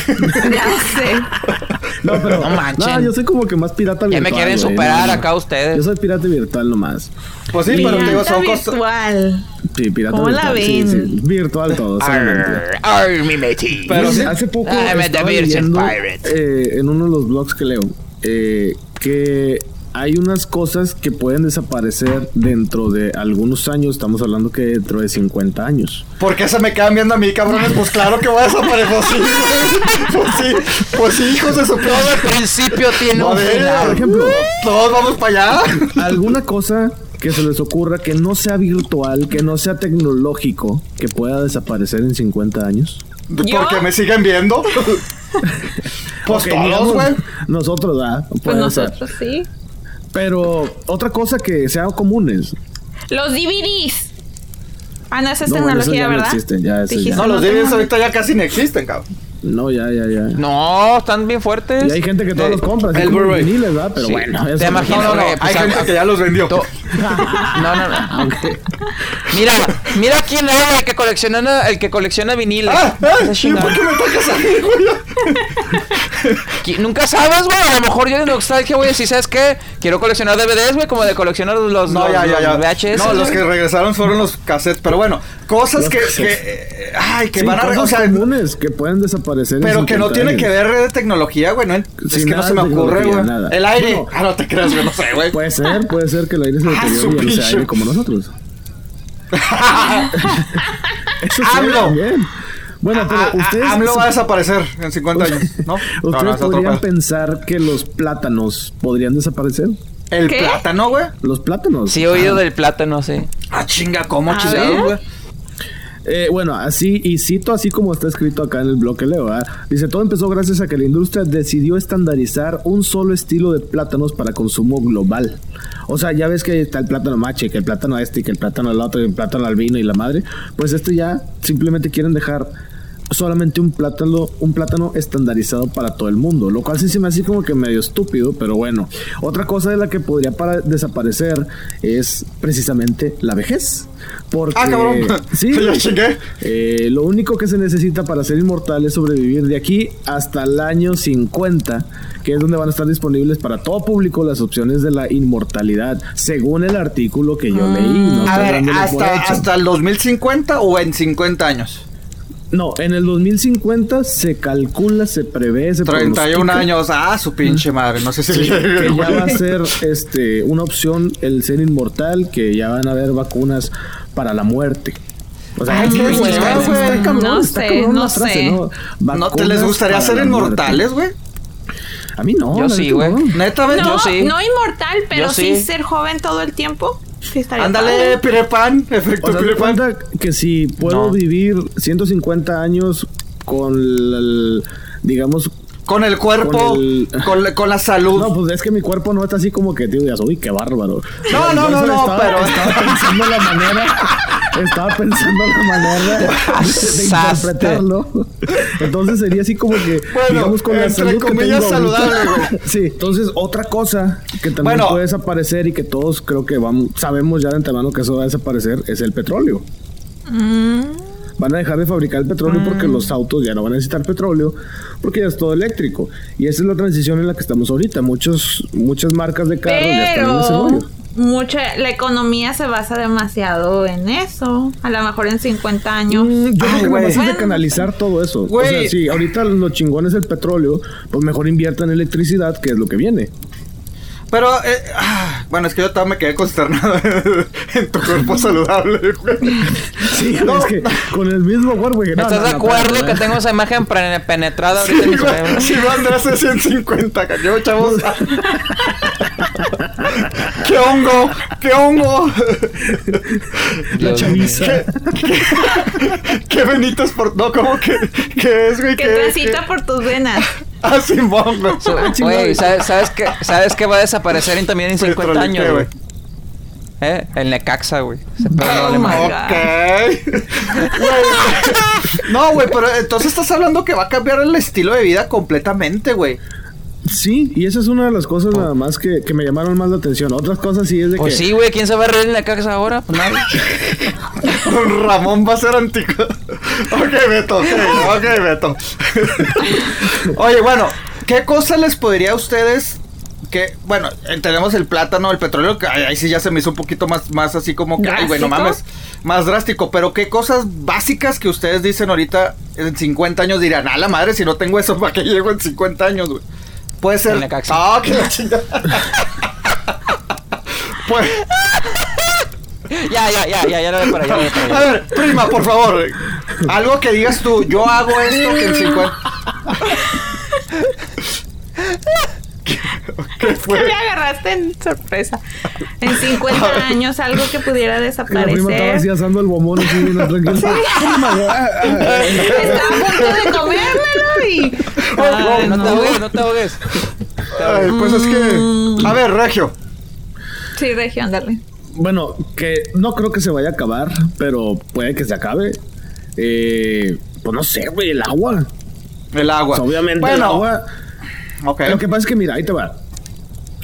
Ya sé. No, pero No manchen. no, yo soy como que más pirata Ya virtual. me quieren güey, superar acá ustedes. Yo soy pirata virtual nomás. Pues sí, pero te digo, son cosas. virtual. Sí, pirata ¿Cómo la virtual. Sí, ven? sí, virtual todo. Arr, arr, mi matey. Pero sí. hace poco I'm a estaba leyendo, Pirate. eh, en uno de los blogs que leo eh, que hay unas cosas que pueden desaparecer dentro de algunos años. Estamos hablando que dentro de 50 años. ¿Por qué se me quedan viendo a mí, cabrones? Pues claro que voy a desaparecer. Pues sí. Pues sí, pues sí, hijos de su Todo el pinche. principio tiene un Joder, final. Por ejemplo, Todos vamos para allá. alguna cosa que se les ocurra que no sea virtual, que no sea tecnológico, que pueda desaparecer en 50 años. ¿Yo? Porque me siguen viendo. Pues Ok, todos, güey. Nosotros, ¿verdad? Pues ser. nosotros sí. Pero otra cosa que sea comunes. Los DVDs. Ah, no, esa es No, bueno, eso tecnología, ya no ¿verdad? existen, ya, eso ya. No, los DVDs ahorita ya casi no existen, cabrón. No, ya, ya, ya. No, están bien fuertes. Y hay gente que todos Eh, los compra, el Blu-ray. Pero Sí. bueno, Te eso imaginas, No, no, no. pues, Hay gente que ya los vendió. To- No, no, no. Mira, mira quién era el que colecciona el que colecciona viniles. Ah, ah, Esa ¿y chingada. por qué me tocas a mí, güey? Nunca sabes, güey. A lo mejor yo de nostalgia, güey, si sabes qué, quiero coleccionar DVDs, güey, como de coleccionar los, No, los- ya, ya, ya. VHS. no, los que regresaron fueron los cassettes. Pero bueno, cosas Los que, cassettes. que, eh, ay, que Sí, van a, cosas o sea, comunes que pueden desaparecer. Pero que no 50 tiene que ver de tecnología, güey. No, es que no se me ocurre, güey. El aire. Bueno. ah, no te creas, güey. No sé, güey. Puede ser, puede ser que el aire se Ah, deteriore y ya no sea aire como nosotros. Eso AMLO. también. Bueno, pero Ah, ah, ustedes. AMLO va a desaparecer en 50 años, ¿no? No, no, Ustedes podrían pensar que los plátanos podrían desaparecer. El ¿Qué? plátano, güey. Los plátanos. Sí, he oído Ah. del plátano, sí. Ah, chinga, ¿cómo chingados, güey? Eh, bueno, así, y cito así como está escrito acá en el blog que leo. Dice, todo empezó gracias a que la industria decidió estandarizar un solo estilo de plátanos para consumo global. O sea, ya ves que está el plátano mache, que el plátano este, que el plátano el otro, y el plátano albino y la madre. Pues esto ya simplemente quieren dejar solamente un plátano, un plátano estandarizado para todo el mundo, lo cual sí se me hace como que medio estúpido, pero bueno. Otra cosa de la que podría para desaparecer es precisamente la vejez. Porque, Ah, cabrón. Sí, eh, lo único que se necesita para ser inmortal es sobrevivir de aquí hasta el año 50, que es donde van a estar disponibles para todo público las opciones de la inmortalidad, según el artículo que yo leí. No, A estoy ver, hasta, hasta el 2050 o en 50 años. No, en el 2050 se calcula, se prevé, se 31 pronostica años. Ah, su pinche madre. No sé si que ya va a ser este una opción el ser inmortal, que ya van a haber vacunas para la muerte. O sea, Ay, es qué güey. está cabrón, No está sé, cabrón no frase, sé. ¿no? ¿No te les gustaría ser inmortales, güey? A mí no. Yo sí, güey. no. Neta. No, Yo sí. no inmortal, pero sí. sí. ser joven todo el tiempo. Sí Ándale, padre. Pirepan, efecto O sea, que si puedo No. vivir 150 años con el, digamos, Con el cuerpo, Con el- con, la- con la salud. no, pues es que mi cuerpo no está así como que, tío, ya uy, qué bárbaro. No, no, no, no, estaba, pero- Estaba pensando la manera, estaba pensando la manera de, de interpretarlo. Entonces sería así como que, Bueno, digamos, con la salud que tengo saludable, güey. Sí, entonces otra cosa que también Bueno. puede desaparecer y que todos creo que vamos, sabemos ya de antemano que eso va a desaparecer es el petróleo. Van a dejar de fabricar el petróleo Mm. porque los autos ya no van a necesitar petróleo porque ya es todo eléctrico. Y esa es la transición en la que estamos ahorita. Muchos, muchas marcas de carros ya están en ese Pero rollo. Mucha, la economía se basa demasiado en eso. A lo mejor en 50 años. Mm, Yo Ay, creo que es de canalizar todo eso. O sea, si ahorita lo chingón es el petróleo, pues mejor inviertan en electricidad, que es lo que viene. Pero, eh, ah, bueno, es que yo todavía me quedé consternado en tu cuerpo saludable, güey. Sí, No. es que con el mismo cuerpo. que no, ¿Estás no, de acuerdo que tengo esa imagen penetrada ahorita en mi cerebro? Si va Andrés es 150, cañón, chavos. ¡Qué hongo! ¡Qué hongo! La chaviza. ¡Qué benitos por. No, ¿cómo que, que es, güey? Que ¿Qué- transita qué? por tus venas. Ah, Simón, güey. ¿sabes, sabes, qué, ¿sabes qué va a desaparecer en- también en 50 años, güey? ¿Eh? El Necaxa, güey. Ese pedo no Oh, Ok. Güey. No, güey, pero entonces estás hablando que va a cambiar el estilo de vida completamente, güey. Sí, y esa es una de las cosas nada más que, que me llamaron más la atención. Otras cosas sí es de Pues que... sí, güey. ¿Quién se va a reír en Necaxa ahora? Pues nadie. Don Ramón va a ser antico. Ok, Beto. Ok, ok, Beto. Oye, bueno, ¿qué cosa les podría a ustedes que, bueno, tenemos el plátano, el petróleo, que ahí sí ya se me hizo un poquito más, más así como que, ay, güey, no ¿Drástico? mames, más drástico, pero qué cosas básicas que ustedes dicen ahorita en 50 años dirán, a la madre, si no tengo eso, ¿para qué llego en 50 años, güey? Puede ser. El. Ah, que la chingada. pues, ya, ya, ya, ya, ya lo voy para allá. a ver, prima, por favor, algo que digas tú, yo hago esto que en 50. ¿Qué fue? Me agarraste en sorpresa. En 50 años, algo que pudiera que la prima estaba desaparecer. así asando el bombón así bien tranquilo. Prima, ah, ah, Estaba a punto de comérmelo y. Ay, No te no. ahogues, no te ahogues. Ay, pues es que. A ver, Regio. Sí, región, dale. Bueno, que no creo que se vaya a acabar, pero puede que se acabe. Eh, pues no sé, güey, el agua. El agua. Pues obviamente el Bueno, agua. Lo que pasa es que, mira, ahí te va.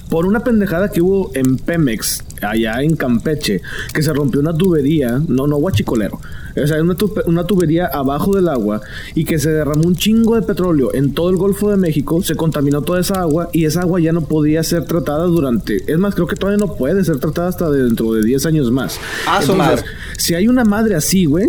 Por una pendejada que hubo en Pemex, allá en Campeche, que se rompió una tubería, no, no guachicolero, o sea, una, tu- una tubería abajo del agua y que se derramó un chingo de petróleo en todo el Golfo de México, se contaminó toda esa agua y esa agua ya no podía ser tratada durante, es más, creo que todavía no puede ser tratada hasta dentro de 10 años más. Ah, su madre. si hay una madre así, güey,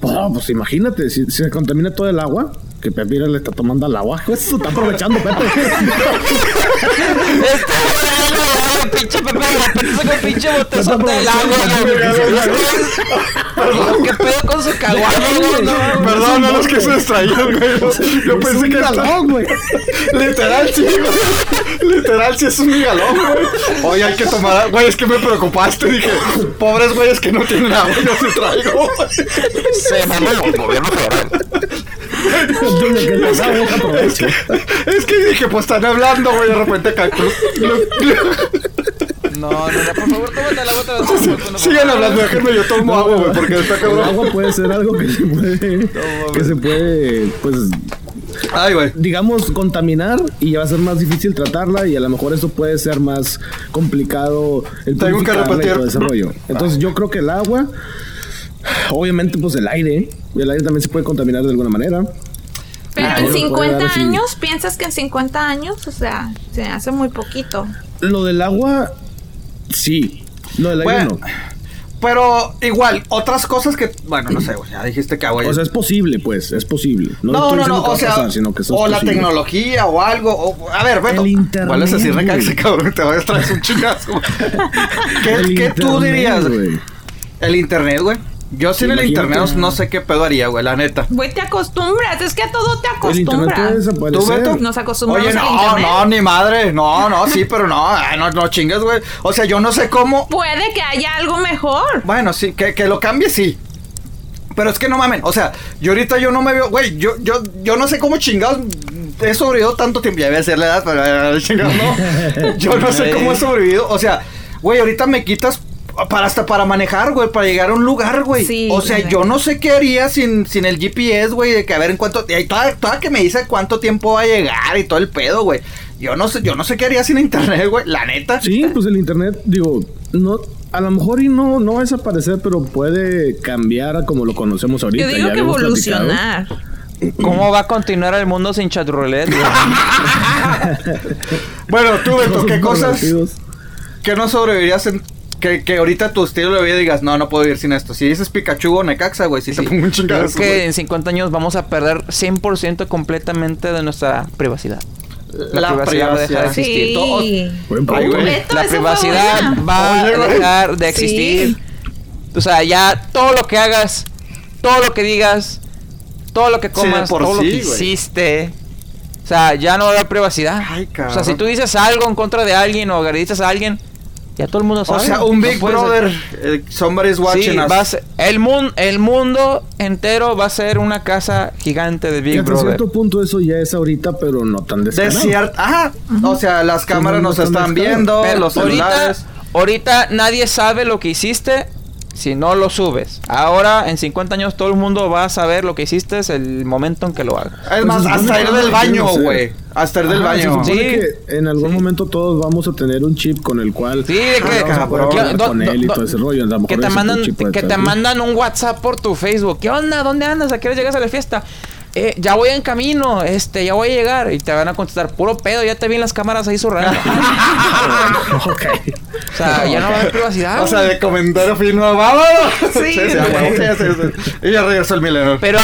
oh, pues imagínate, si, si se contamina todo el agua, que Pepe le está tomando al agua, eso está aprovechando, Pepe. Güey, pinche Pepe, saca un pinche botezote del agua, güey. ¿Qué pedo con su caguama, güey? Perdón, no, es que se distraían, güey. Yo pensé que era. güey. Literal, sí, güey. Literal, sí es un galón, güey. Oye, hay que tomar. Güey, es que me preocupaste. Dije, pobres güeyes que no tienen agua, yo sí traigo. Se mama el gobierno federal. Que. Es que dije, pues están hablando, güey. De repente cactus. No, no, no, por favor, tómate la bota de Sigan hablando, déjenme, yo tomo agua, güey, porque está El cabrón. agua puede ser algo que se puede, que se puede, pues, Ay, güey. digamos, contaminar y va a ser más difícil tratarla y a lo mejor eso puede ser más complicado el Tengo que repetir. todo ese rollo. Entonces yo creo que el agua, obviamente, pues el aire, el aire también se puede contaminar de alguna manera. Pero Ah, en bueno, puede 50 dar así. años, ¿piensas que en 50 años? O sea, se hace muy poquito. Lo del agua, sí. Lo del Bueno, no. Pero igual, otras cosas que. Bueno, no sé, güey. Ya dijiste que agua. O sea, es posible, pues, es posible. No, No, no, no, o sea, pasar, sino que eso es o la tecnología o algo. o- a ver, Beto. El internet, ¿Cuál es así? Güey. cabrón, te va a traer un chingazo. ¿Qué, qué tú internet, dirías? güey. El internet, güey. Yo sin el internet no sé qué pedo haría, güey, la neta. Güey, te acostumbras. Es que a todo te El internet puede acostumbras. ¿Tú, desaparecer. Beto? Nos acostumbramos Oye, al no, internet. no, ni madre. No, no, sí, pero no, ay, no, no chingues, güey. O sea, yo no sé cómo. Puede que haya algo mejor. Bueno, sí, que, que lo cambie, sí. Pero es que no mamen, o sea, yo ahorita yo no me veo, güey, yo, yo, yo no sé cómo chingados he sobrevivido tanto tiempo. Ya voy a decir la edad, pero chingados, no. Yo no sé cómo he sobrevivido. O sea, güey, ahorita me quitas para hasta para manejar, güey, para llegar a un lugar, güey. Sí, o sea, yo no sé qué haría sin, sin el GPS, güey, de que a ver en cuánto. Y toda, toda que me dice cuánto tiempo va a llegar y todo el pedo, güey. Yo no sé, yo no sé qué haría sin internet, güey. La neta. Sí, pues el internet, digo, no, a lo mejor y no, no va a desaparecer, pero puede cambiar a como lo conocemos ahorita. Yo digo ya que platicado. evolucionar. ¿Cómo va a continuar el mundo sin chatroulette? güey? Bueno, tú, Beto, ¿qué cosas que no sobrevivirías en. Que, que ahorita tu estilo de vida digas, no, no puedo vivir sin esto. Si dices Pikachu o Necaxa, güey, si te pongo un Creo chingadazo, que en 50 años vamos a perder 100% completamente de nuestra privacidad. La, privacidad, va a dejar de existir. Sí. Todo- Ay, güey. La privacidad va Oye, a dejar de existir. O sea, ya todo lo que hagas, todo lo que digas, todo lo que Sí, comas, por todo lo sí, que hiciste. O sea, ya no va a haber privacidad. Ay, o sea, si tú dices algo en contra de alguien o agredices a alguien, ya todo el mundo sabe. O sea, un Big Brother, eh, somebody's watching Sí, us. va a ser- el, mun- el mundo entero va a ser una casa gigante de Y Big hasta Brother. cierto punto eso ya es ahorita, pero no tan De descarado. O sea, las cámaras no nos están viendo, Pero los ahorita, celulares. ahorita nadie sabe lo que hiciste si no lo subes. Ahora, en 50 años, todo el mundo va a saber lo que hiciste es el momento en que lo hagas. Es más, hasta ir del baño, güey. Hasta ir del baño. Sí. que en algún Sí. momento todos vamos a tener un chip con el cual Sí, de que, Ah, con do- él y do- todo ese rollo. Que te mandan, que te mandan un WhatsApp por tu Facebook. ¿Qué onda? ¿Dónde andas? ¿A qué hora llegas a la fiesta? Eh, ya voy en camino, este, ya voy a llegar. Y te van a contestar, puro pedo, ya te vi en las cámaras ahí zurrando. Ok. o sea, ya no va a haber privacidad. O sea, de comentario fino, vámonos. Sí, sí. Y ya regresó el milenio. Pero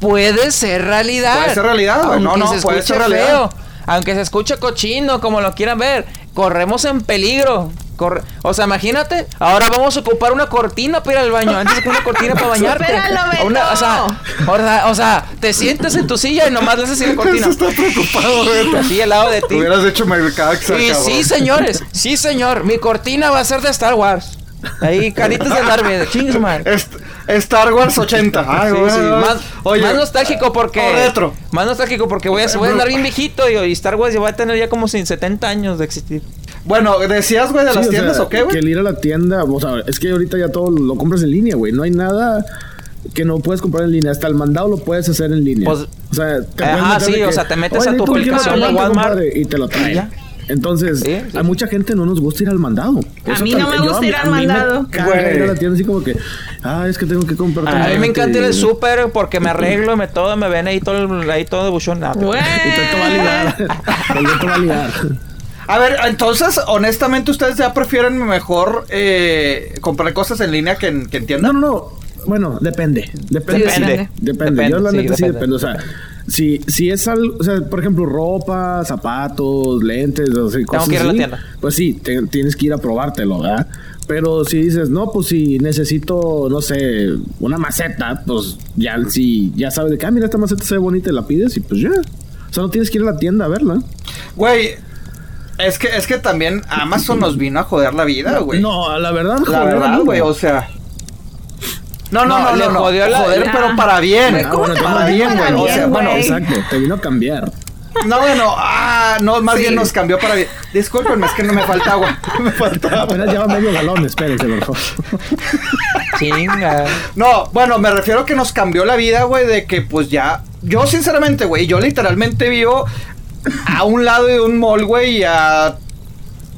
puede ser realidad. Puede ser realidad, güey. No, no, se puede ser realidad. feo. Aunque se escuche cochino, como lo quieran ver. Corremos en peligro. Corre- o sea, imagínate, ahora vamos a ocupar una cortina para ir al baño. Antes que una cortina para bañarte. Supéralo, Beto. Una- o, sea, o, sea, o sea, te sientes en tu silla y nomás le haces así la cortina. Eso está preocupado, güey. Así al lado de ti. Hubieras hecho Mercaxa, Sí, cabrón. sí, señores. Sí, señor. Mi cortina va a ser de Star Wars. Ahí, caritas de Darby. Chingue su madre. Est- Star Wars 80. Ay, Sí, sí, más, Oye, más nostálgico porque. o retro. Más nostálgico porque voy a, voy a andar bien viejito y, y Star Wars ya va a tener ya como sin 70 años de existir. Bueno, decías, güey, de Sí, las o sea, tiendas, ¿o qué, Que güey? el ir a la tienda, o sea, es que ahorita ya todo lo compras en línea, güey. No hay nada que no puedes comprar en línea. Hasta el mandado lo puedes hacer en línea. Pues, o sea, te ajá, sí, de o que, sea, te metes "Oye, a tu aplicación de Walmart". y te lo traen. Entonces, Sí, sí. a mucha gente no nos gusta ir al mandado. A mí no me yo gusta ir al mandado. ir a la tienda así como que, ah, es que tengo que comprar A mí me encanta ir al súper porque me arreglo, me todo, me ven ahí todo, el- ahí todo de buchón. Nada, Güey. Y te va a ligar. A ver, entonces, honestamente, ¿ustedes ya prefieren mejor eh, comprar cosas en línea que en, que en tienda? No, no, no. Bueno, depende. Depende. Depende. sí. Depende. Depende, Yo la sí, neta sí depende. O sea, si, si es algo, o sea, por ejemplo, ropa, zapatos, lentes, o sea, cosas que ir a la así, tienda. Pues sí, te- tienes que ir a probártelo, ¿verdad? Pero si dices, no, pues si necesito, no sé, una maceta, pues ya si ya sabes de que, ah, mira, esta maceta se ve bonita y la pides y pues ya. O sea, no tienes que ir a la tienda a verla. Güey, es que, es que también Amazon nos vino a joder la vida, güey. No, la verdad, la joder, verdad, güey, o sea. No, no, No, no, le no, no. jodió la- Joder, Ah. pero para bien. Güey, ¿cómo Ah, te bueno, para jodió bien, para güey. O bien, sea, bueno, güey? Exacto, te vino a cambiar. No, bueno, ah, no, más Sí. bien nos cambió para bien. Discúlpenme, es que no me falta agua. me falta. Apenas lleva medio galón, espérense, por favor. Chinga. No, bueno, me refiero a que nos cambió la vida, güey, de que pues ya. Yo, sinceramente, güey, yo literalmente vivo a un lado de un mall, güey, y a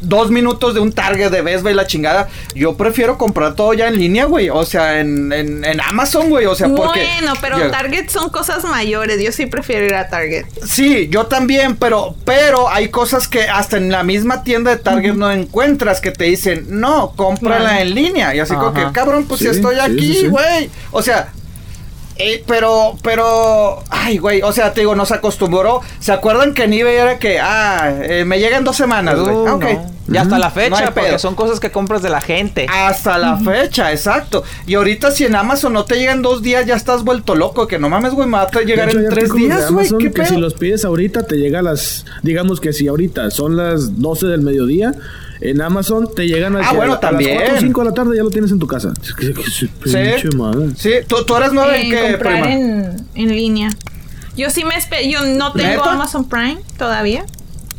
dos minutos de un Target de Best Buy, la chingada. Yo prefiero comprar todo ya en línea, güey. O sea, en, en, en Amazon, güey. O sea, porque. Bueno, pero Ya- Target son cosas mayores. Yo sí prefiero ir a Target. Sí, yo también, pero, pero hay cosas que hasta en la misma tienda de Target no encuentras que te dicen, no, cómprala Claro. en línea. Y así como que, cabrón, pues si Sí, estoy sí, aquí, sí. güey. O sea, Eh, pero, pero, ay, güey, o sea, te digo, nos acostumbró. ¿Se acuerdan que en eBay era que, ah, eh, me llega en dos semanas, güey? Uh, Ah, ok. no. Y hasta la No fecha, porque pedo. son cosas que compras de la gente. Hasta la fecha, exacto. Y ahorita si en Amazon no te llegan dos días, ya estás vuelto loco. Que no mames, güey, me va a llegar hecho, en tres días, güey. Amazon ¿Qué que pedo? si los pides ahorita te llega a las, digamos que si ahorita son las 12 del mediodía, en Amazon te llegan a, Ah, bueno, a también. las 4 o 5 de la tarde ya lo tienes en tu casa. Es que- que madre. Sí, ¿Tú, tú eres nueva en En qué, comprar prima? en, en línea. Yo sí me espe- yo no tengo ¿Neta? Amazon Prime todavía.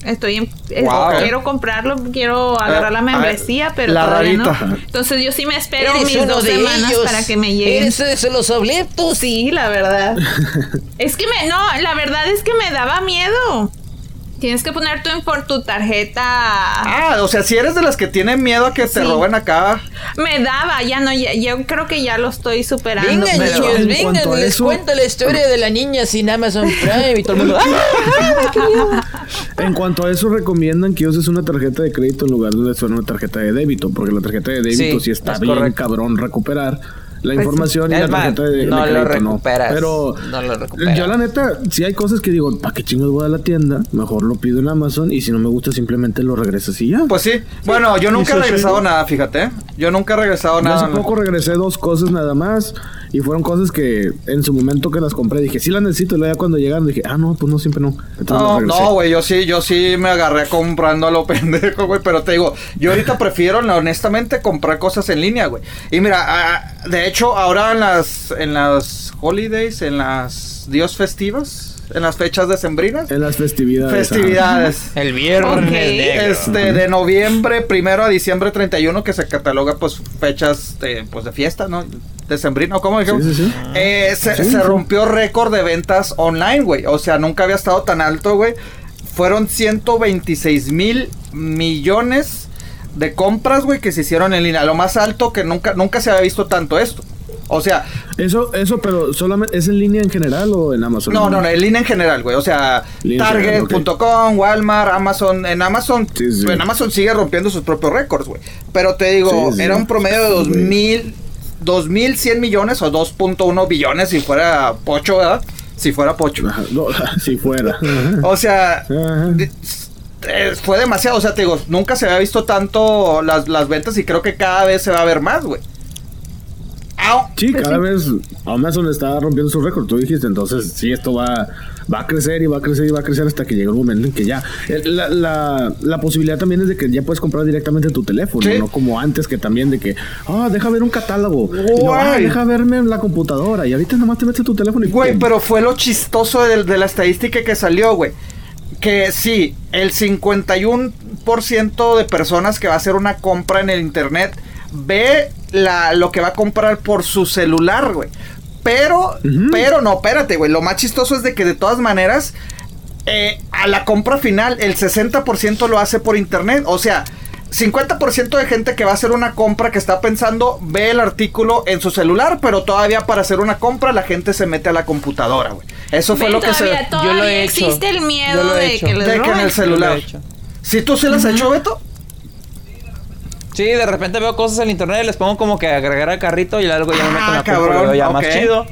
Estoy en, es- Wow. quiero comprarlo, quiero agarrar la ah, membresía, pero la todavía rarita. no. Entonces yo sí me espero Eres mis dos semanas ellos. para que me lleguen. Eres de los obletos. Sí, la verdad. es que me, no, la verdad es que me daba miedo. Tienes que poner tu, por tu tarjeta. Ah, o sea, si eres de las que tienen miedo a que te Sí. roben acá. Me daba, ya no, ya- yo creo que ya lo estoy superando. Vengan, pero- en niños, vengan, cuanto a les eso- cuento la historia de la niña sin Amazon Prime y todo el mundo. ¡ah! En cuanto a eso, recomiendan que uses una tarjeta de crédito en lugar de usar una tarjeta de débito, porque la tarjeta de débito Sí, sí, está es bien correcto. cabrón recuperar la Pues sí. información y la tarjeta de, de no lo crédito recuperas, no. Pero no lo recuperas. yo la neta, si hay cosas que digo, ¿para qué chingos voy a la tienda? Mejor lo pido en Amazon y si no me gusta simplemente lo regresas y ya. Pues sí. Bueno, yo nunca he regresado nada, fíjate. ¿eh? Yo nunca he regresado Yo nada. hace poco regresé dos cosas nada más y fueron cosas que en su momento que las compré dije, sí las necesito y luego ya cuando llegaron dije, ah, no, pues no, siempre no. Entonces No, no, güey, yo sí, yo sí me agarré comprando a lo pendejo, güey, pero te digo, yo ahorita prefiero, honestamente, comprar cosas en línea, güey. Y mira, ah, de hecho, ahora en las, en las holidays, en las dios festivas, en las fechas decembrinas, En las festividades. festividades. El viernes negro. Este, de noviembre primero a diciembre 31, que se cataloga, pues, fechas de, pues, de fiesta, ¿no? Decembrino, ¿cómo dijimos? Sí, sí, sí. Eh, se, Sí, se rompió récord de ventas online, güey. O sea, nunca había estado tan alto, güey. Fueron 126 mil millones de compras, güey, que se hicieron en línea. Lo más alto que nunca, nunca se había visto tanto esto. O sea, Eso, eso, pero solamente, ¿es en línea en general o en Amazon? no, no, no, en línea en general, güey. O sea, Target.com, Walmart, Amazon. En Amazon, Sí, sí. en Amazon sigue rompiendo sus propios récords, güey. Pero te digo, Sí, era un promedio de Sí. 2000, 2100 millones o 2.1 billones si fuera pocho, ¿verdad? Si fuera pocho. No, si fuera. O sea, de- eh, fue demasiado. O sea, te digo, nunca se había visto tanto las, las ventas y creo que cada vez se va a ver más, güey. Sí, cada vez Amazon está rompiendo su récord, tú dijiste, entonces sí, esto va, va a crecer y va a crecer y va a crecer hasta que llegue un momento en que ya. La, la, la posibilidad también es de que ya puedes comprar directamente en tu teléfono, Sí. no como antes que también de que, ah, deja ver un catálogo, luego, ah, deja verme en la computadora y ahorita nomás te metes tu teléfono y Güey, pero fue lo chistoso de, de la estadística que salió, güey. Que sí, el 51% de personas que va a hacer una compra en el internet ve la, lo que va a comprar por su celular, güey. Pero, pero no, espérate, güey. Lo más chistoso es de que de todas maneras, eh, a la compra final, el 60% lo hace por internet. O sea, 50% de gente que va a hacer una compra que está pensando ve el artículo en su celular, pero todavía para hacer una compra la gente se mete a la computadora, güey. Eso fue lo que se... todavía, Yo lo he hecho. existe el Yo miedo lo he de hecho. que les De que en el celular. Yo lo he hecho. ¿Si tú se las has hecho, Beto? Sí, de repente veo cosas en internet y les pongo como que agregar al carrito y luego ya me meto en la cabrón, lo veo ya ok. más chido.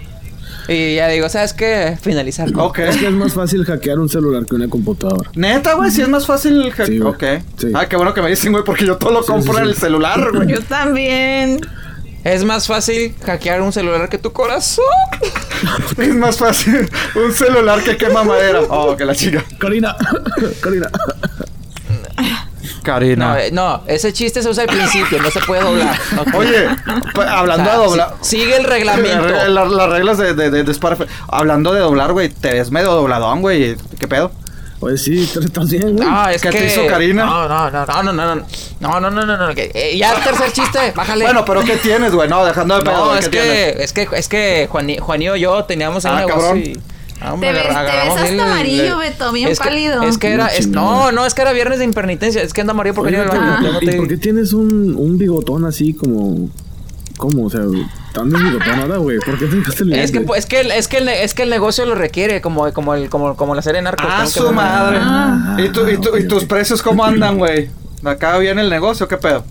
Y ya digo, ¿sabes qué? Finalizar. compra. Ok. Es que es más fácil hackear un celular que una computadora. Neta, güey, si es más fácil. que- Sí, ok. Sí. Ah, qué bueno que me dicen, güey, porque yo todo lo Sí, compro sí, en sí. el celular, güey. Yo también. Es más fácil hackear un celular que tu corazón. Es más fácil un celular que quema madera. Oh, que la chica. Corina, Corina. Karina. No, eh, no, ese chiste se usa al principio, no se puede doblar. Ok. Oye, pues, hablando O sea, de doblar. si- sigue el reglamento. La- la- las reglas de, de, de, de. Hablando de doblar, güey, te ves medio dobladón, güey. ¿Qué pedo? Oye, sí, bien, güey. No, es ¿Qué que... te hizo Karina? No, no, no, no, no, no, no, no, no, no, no, eh, ya el tercer chiste, bájale. Bueno, pero ¿qué tienes, güey? No, dejando de pedo. no, es que, es que, es que Juanillo y yo teníamos un Ah, negocio. Ah, hombre, Te ves- te ves hasta el- amarillo, Beto, bien es que- pálido. Es que era, es- no, no, es que era viernes de imperpenitencia, es que anda amarillo porque Oye, yo ¿y- no ¿Y te- por qué tienes un, un bigotón así como... ¿Cómo? O sea, tan de bigotón ahora, güey. ¿Por qué te dejaste el Es que, es que, el- es que, el, es que el negocio lo requiere, como, como, el, como, como la serie Narcos. Ah, que su madre. Ah. ¿Y, tú, y, tú- y tus precios cómo andan, güey? ¿Acá viene el negocio? ¿Qué pedo?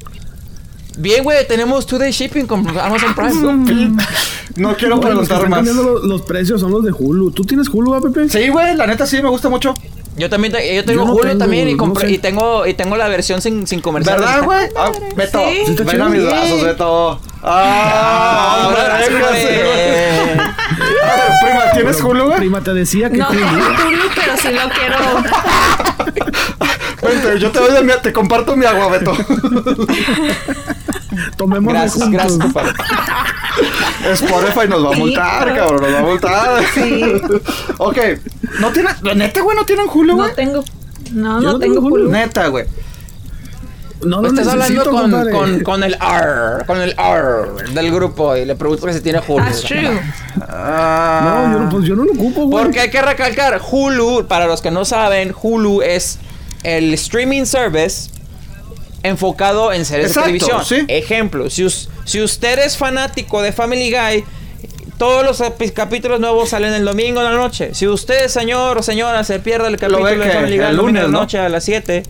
Bien, güey, tenemos two day shipping con Amazon Prime. No quiero Oye, los preguntar están más. los, los precios son los de Hulu. ¿Tú tienes Hulu, va, Pepe? Sí, güey, la neta sí me gusta mucho. Yo también te- yo tengo Yo no Hulu tengo, también y no compré sé. y tengo y tengo la versión sin, sin comerciales. ¿Verdad, güey? Ah. Beto, Sí. Ven a mis brazos, Beto. Ah, Ah, prima, ¿tienes Hulu, güey? Prima, te decía que No Hulu. tengo Hulu, pero sí lo quiero. Vente, yo te doy mi, te comparto mi agua, Beto. Tomemos Gracias, juntos. gracias, compadre. Spotify nos va a multar, cabrón, nos va a multar. ok, no tiene, neta, güey, no tienen Hulu, No güey. tengo. No, Yo no, no tengo tengo Hulu. Neta, güey. No lo Estás hablando con, con, con el R, con el R del grupo y le preguntas que si tiene Hulu. That's true. Ah, No, yo no, pues yo no lo ocupo, güey. Porque hay que recalcar, Hulu, para los que no saben, Hulu es el streaming service enfocado en series Exacto, de televisión. sí. Ejemplo, si, si usted es fanático de Family Guy, todos los capítulos nuevos salen el domingo en la noche. Si usted, señor o señora, se pierde el capítulo de Family Guy el el lunes, la ¿no? noche a las 7,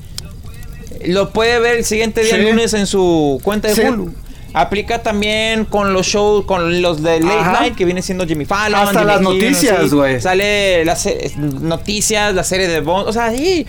lo puede ver el siguiente día Sí. lunes en su cuenta de Sí. Hulu. Aplica también con los shows, con los de Late Ajá. Night, que viene siendo Jimmy Fallon. Hasta Jimmy las noticias, güey. Sale las noticias, la serie de Bond. O sea, sí.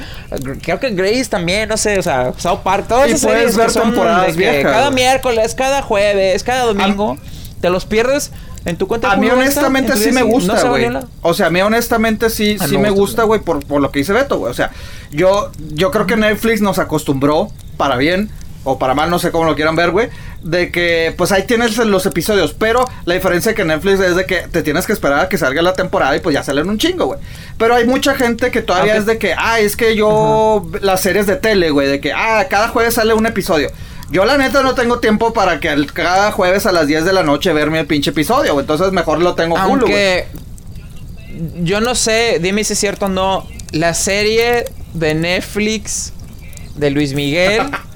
Creo que Grace también, no sé. O sea, South Park. Todas Y esas puedes series ver que son temporadas de que viejas, Cada miércoles, cada jueves, cada domingo. Te los pierdes en tu cuenta A mí honestamente sí me gusta, güey. O sea, a mí honestamente sí, Ah, sí me gusta, güey, por, por lo que dice Beto, güey. O sea, yo, yo creo que Netflix nos acostumbró, para bien o para mal, no sé cómo lo quieran ver, güey, de que pues ahí tienes los episodios, pero la diferencia que Netflix es de que te tienes que esperar a que salga la temporada y pues ya salen un chingo, güey. Pero hay mucha gente que todavía es de que, ah, es que yo, las series de tele, güey, de que, ah, cada jueves sale un episodio. Yo la neta no tengo tiempo para que al- cada jueves a las 10 de la noche verme el pinche episodio, güey. Entonces mejor lo tengo Hulu, güey. Yo no sé, dime si es cierto o no, la serie de Netflix de Luis Miguel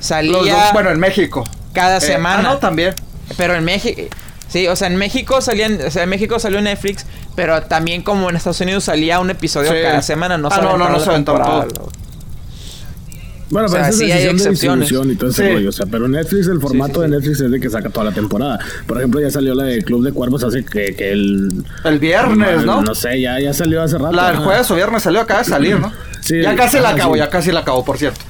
salía Los dos, bueno, en México. cada Eh, semana. ah, no, también. Pero en México, sí, o sea, en México salían, o sea, en México salió Netflix, pero también como en Estados Unidos salía un episodio Sí. cada semana, no Ah, se no, no, no la se todo. Bueno, O pero sea, esa sí es hay decisión de excepciones. distribución y todo ese Sí. rollo. O sea, pero Netflix, el formato de Netflix es de que saca toda la temporada. Por ejemplo, ya salió la de Club de Cuervos hace que, que el... El viernes, ¿no? No sé, ya, ya salió hace rato. La del jueves o viernes salió, acaba de salir, ¿no? Sí, ya casi la ah, acabo, sí. ya casi la acabo, por cierto.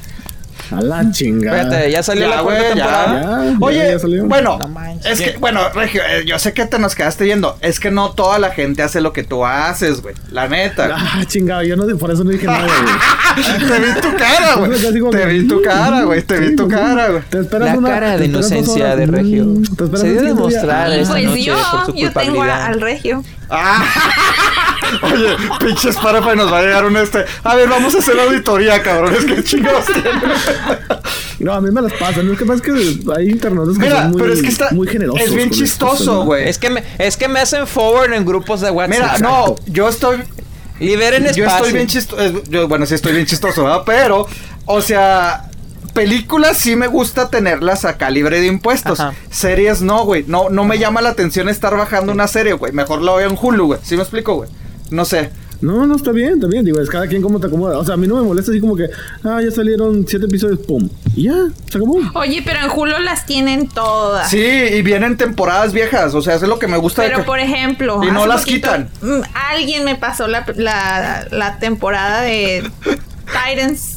A la chingada. Espérate, ya salió la cuarta temporada. Ya, ya, Oye, ya salió. bueno, No es que, bueno, Regio, eh, yo sé que te nos quedaste viendo. Es que no toda la gente hace lo que tú haces, güey. La neta. Ah, chingado, yo no, por eso no dije nada, güey. te vi tu cara, güey. Te vi tu cara, güey. Te vi tu cara, güey. Te esperas La una- cara de inocencia de Regio. te esperas Se dio demostrar esta Pues noche yo, por su yo tengo a- al regio. Ah. Oye, pinche Spotify nos va a llegar un este. A ver, vamos a hacer auditoría, cabrón. Es que chingados tienen. No, a mí me las pasan. Es que pasa que hay internautas que Mira, son muy, pero es que está. muy generosos. Es bien chistoso, güey. Es que me, es que me hacen forward en grupos de WhatsApp. Mira, no, yo estoy. Liberen espacio. Yo estoy bien chistoso. Yo, bueno, sí estoy bien chistoso, ¿verdad? Pero, o sea, películas sí me gusta tenerlas acá libre de impuestos. Ajá. Series no, güey. No, no me llama la atención estar bajando una serie, güey. Mejor la veo en Hulu, güey. ¿Sí me explico, güey? No sé. No, no, está bien, está bien. Digo, es cada quien como te acomoda. O sea, a mí no me molesta así como que, ah, ya salieron siete episodios, pum. Y ya, se acabó. Oye, pero en Hulu las tienen todas. Sí, y vienen temporadas viejas. O sea, eso es lo que me gusta. de Pero que- por ejemplo, Y no las poquito, quitan. mm, Alguien me pasó la, la, la temporada de Titans.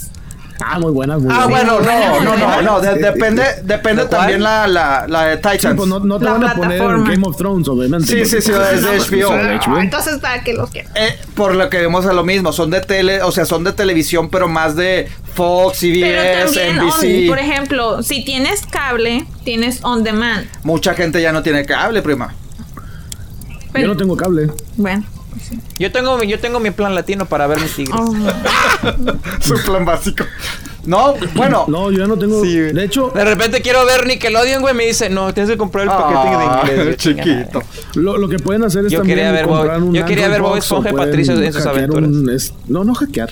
Ah, muy buenas, muy Ah, buenas. bueno, no, no, no, no. de- Sí. depende depende ¿De cuál? también la, la, la de Titans. Sí, pues no, no te La van a poner. Game of Thrones, obviamente. Sí, sí, sí, es de HBO. entonces, ¿para qué los quiero? Eh, por lo que vemos a lo mismo, son de tele, o sea, son de televisión, pero más de Fox, Pero CBS, también, NBC. on- por ejemplo, si tienes cable, tienes on demand. Mucha gente ya no tiene cable, prima. Yo Pero- no tengo cable. Bueno. Yo tengo, mi- yo tengo mi plan latino para ver mis tigres. oh. Su plan básico. No, bueno. No, yo ya no tengo. Sí, de hecho, De repente quiero ver Nickelodeon, güey. Me dice, no, tienes que comprar el paquete Ah, de inglés. Chiquito. lo, lo que pueden hacer es Yo también quería ver comprar Bob- un yo quería ver Bob Esponja y pueden Patricio en sus aventuras. un- es- no, no hackear.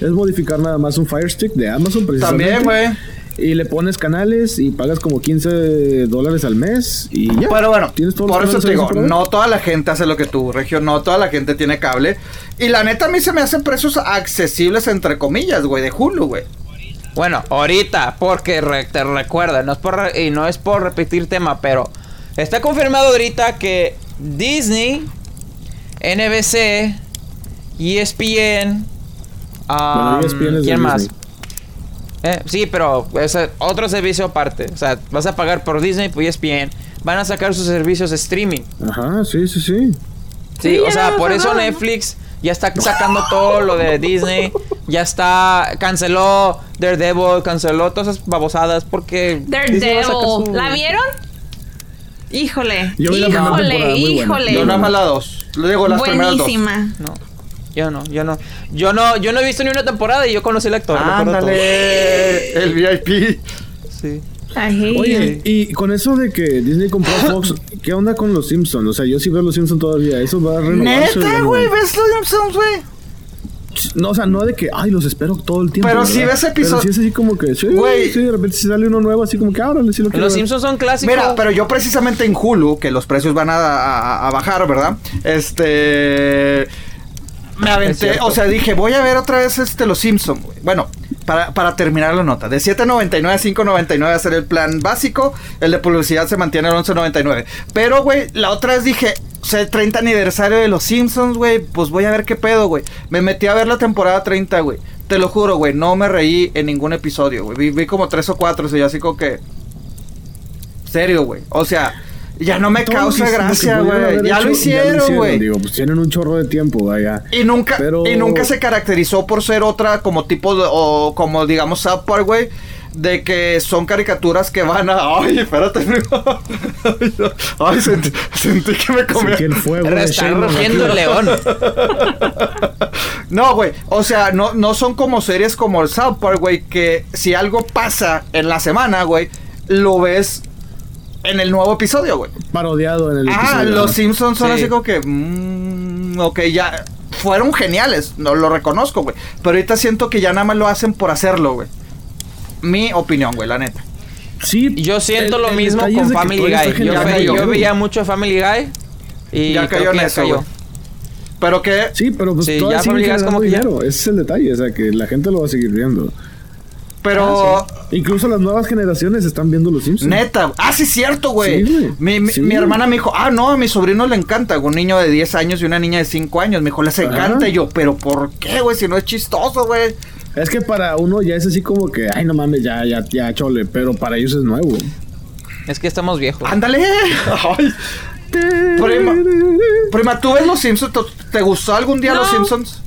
Es modificar nada más un Fire Stick de Amazon, precisamente. También, güey. Y le pones canales y pagas como 15 dólares al mes y ya. Pero bueno, Tienes todos los por eso te digo, no toda la gente hace lo que tú, Regio, no toda la gente tiene cable. Y la neta a mí se me hacen precios accesibles, entre comillas, güey, de Hulu, güey. Bueno, ahorita, porque re- te recuerda, no es por re- y no es por repetir tema, pero Está confirmado ahorita que Disney, NBC, ESPN, Bueno, ESPN ¿quién más? Disney. Eh, sí, pero es otro servicio aparte. O sea, vas a pagar por Disney, por ESPN. Van a sacar sus servicios de streaming. Ajá, sí, sí, sí. Sí, Sí, o sea, por eso. Netflix ya está sacando todo lo de Disney. Ya está, canceló Daredevil, canceló todas esas babosadas porque... Daredevil. su- ¿La vieron? Híjole. Yo la híjole, buena. híjole. Yo nada más la dos. Le digo las primeras dos. Buenísima. No, yo no, yo no. Yo no, yo no he visto ni una temporada y yo conocí al actor. Ándale, el VIP. Sí. Ay, Oye, y con eso de que Disney compró Fox, ¿qué onda con los Simpsons? O sea, yo sí veo los Simpsons todavía. Eso va a renovarse. Neta, ¿no? güey, ves los Simpsons, güey. No, o sea, no de que, ay, los espero todo el tiempo. Pero ¿verdad? si ves episodio- Pero sí es así como que, sí, Güey. sí, de repente si sale uno nuevo, así como que, árale, sí lo quiero Los ver. Simpsons son clásicos. Mira, pero yo precisamente en Hulu, que los precios van a, a- a bajar, ¿verdad? Este. Me aventé, o sea, dije, voy a ver otra vez este Los Simpsons, güey. Bueno, para, para terminar la nota, de 7.99 a 5.99 va a ser el plan básico, el de publicidad se mantiene en 11.99. Pero, güey, la otra vez dije, o sea, el 30 aniversario de Los Simpsons, güey, pues voy a ver qué pedo, güey. Me metí a ver la temporada 30, güey. Te lo juro, güey, no me reí en ningún episodio, güey. Vi, vi como tres o cuatro, o sea, así como que... Serio, güey. O sea, ya no me causa que- gracia, güey. Ya lo hicieron, güey. Digo, pues tienen un chorro de tiempo, vaya. Y nunca, Pero- y nunca se caracterizó por ser otra como tipo de, o como digamos South Park, güey. De que son caricaturas que van a. Ay, espérate, primo. Ay, sentí, sentí que me comía. Sentí el fuego Está rugiendo el león. No, güey. O sea, no, no son como series como el South Park, güey. Que si algo pasa en la semana, güey, lo ves en el nuevo episodio, güey. Parodiado en el Ah, episodio. los Simpsons son Sí. así como que. mm, ok, ya. Fueron geniales, no lo reconozco, güey. Pero ahorita siento que ya nada más lo hacen por hacerlo, güey. Mi opinión, güey, la neta. Sí, Yo siento el- lo el mismo con Family Guy. Yo, generando ve- yo veía mucho Family Guy. Y ya creo cayó que en eso, cayó. güey. Pero que. Sí, pero pues Sí, ya Family Guy es como que dinero. Ese es el detalle, o sea, que la gente lo va a seguir viendo. Pero. Incluso las nuevas generaciones están viendo los Simpsons. Neta. Ah, sí, es cierto, güey. Sí, güey. mi, mi- Sí. mi hermana me dijo, ah, no, a mi sobrino le encanta. Un niño de 10 años y una niña de 5 años. Me dijo, les encanta. Ajá. Y yo, pero ¿por qué, güey? Si no es chistoso, güey. Es que para uno ya es así como que, ay, no mames, ya, ya, ya, chole. Pero para ellos es nuevo. Es que estamos viejos. Ándale. Ay. Prima, prima, ¿tú ves los Simpsons? ¿Te- ¿Te gustó algún día No. los Simpsons?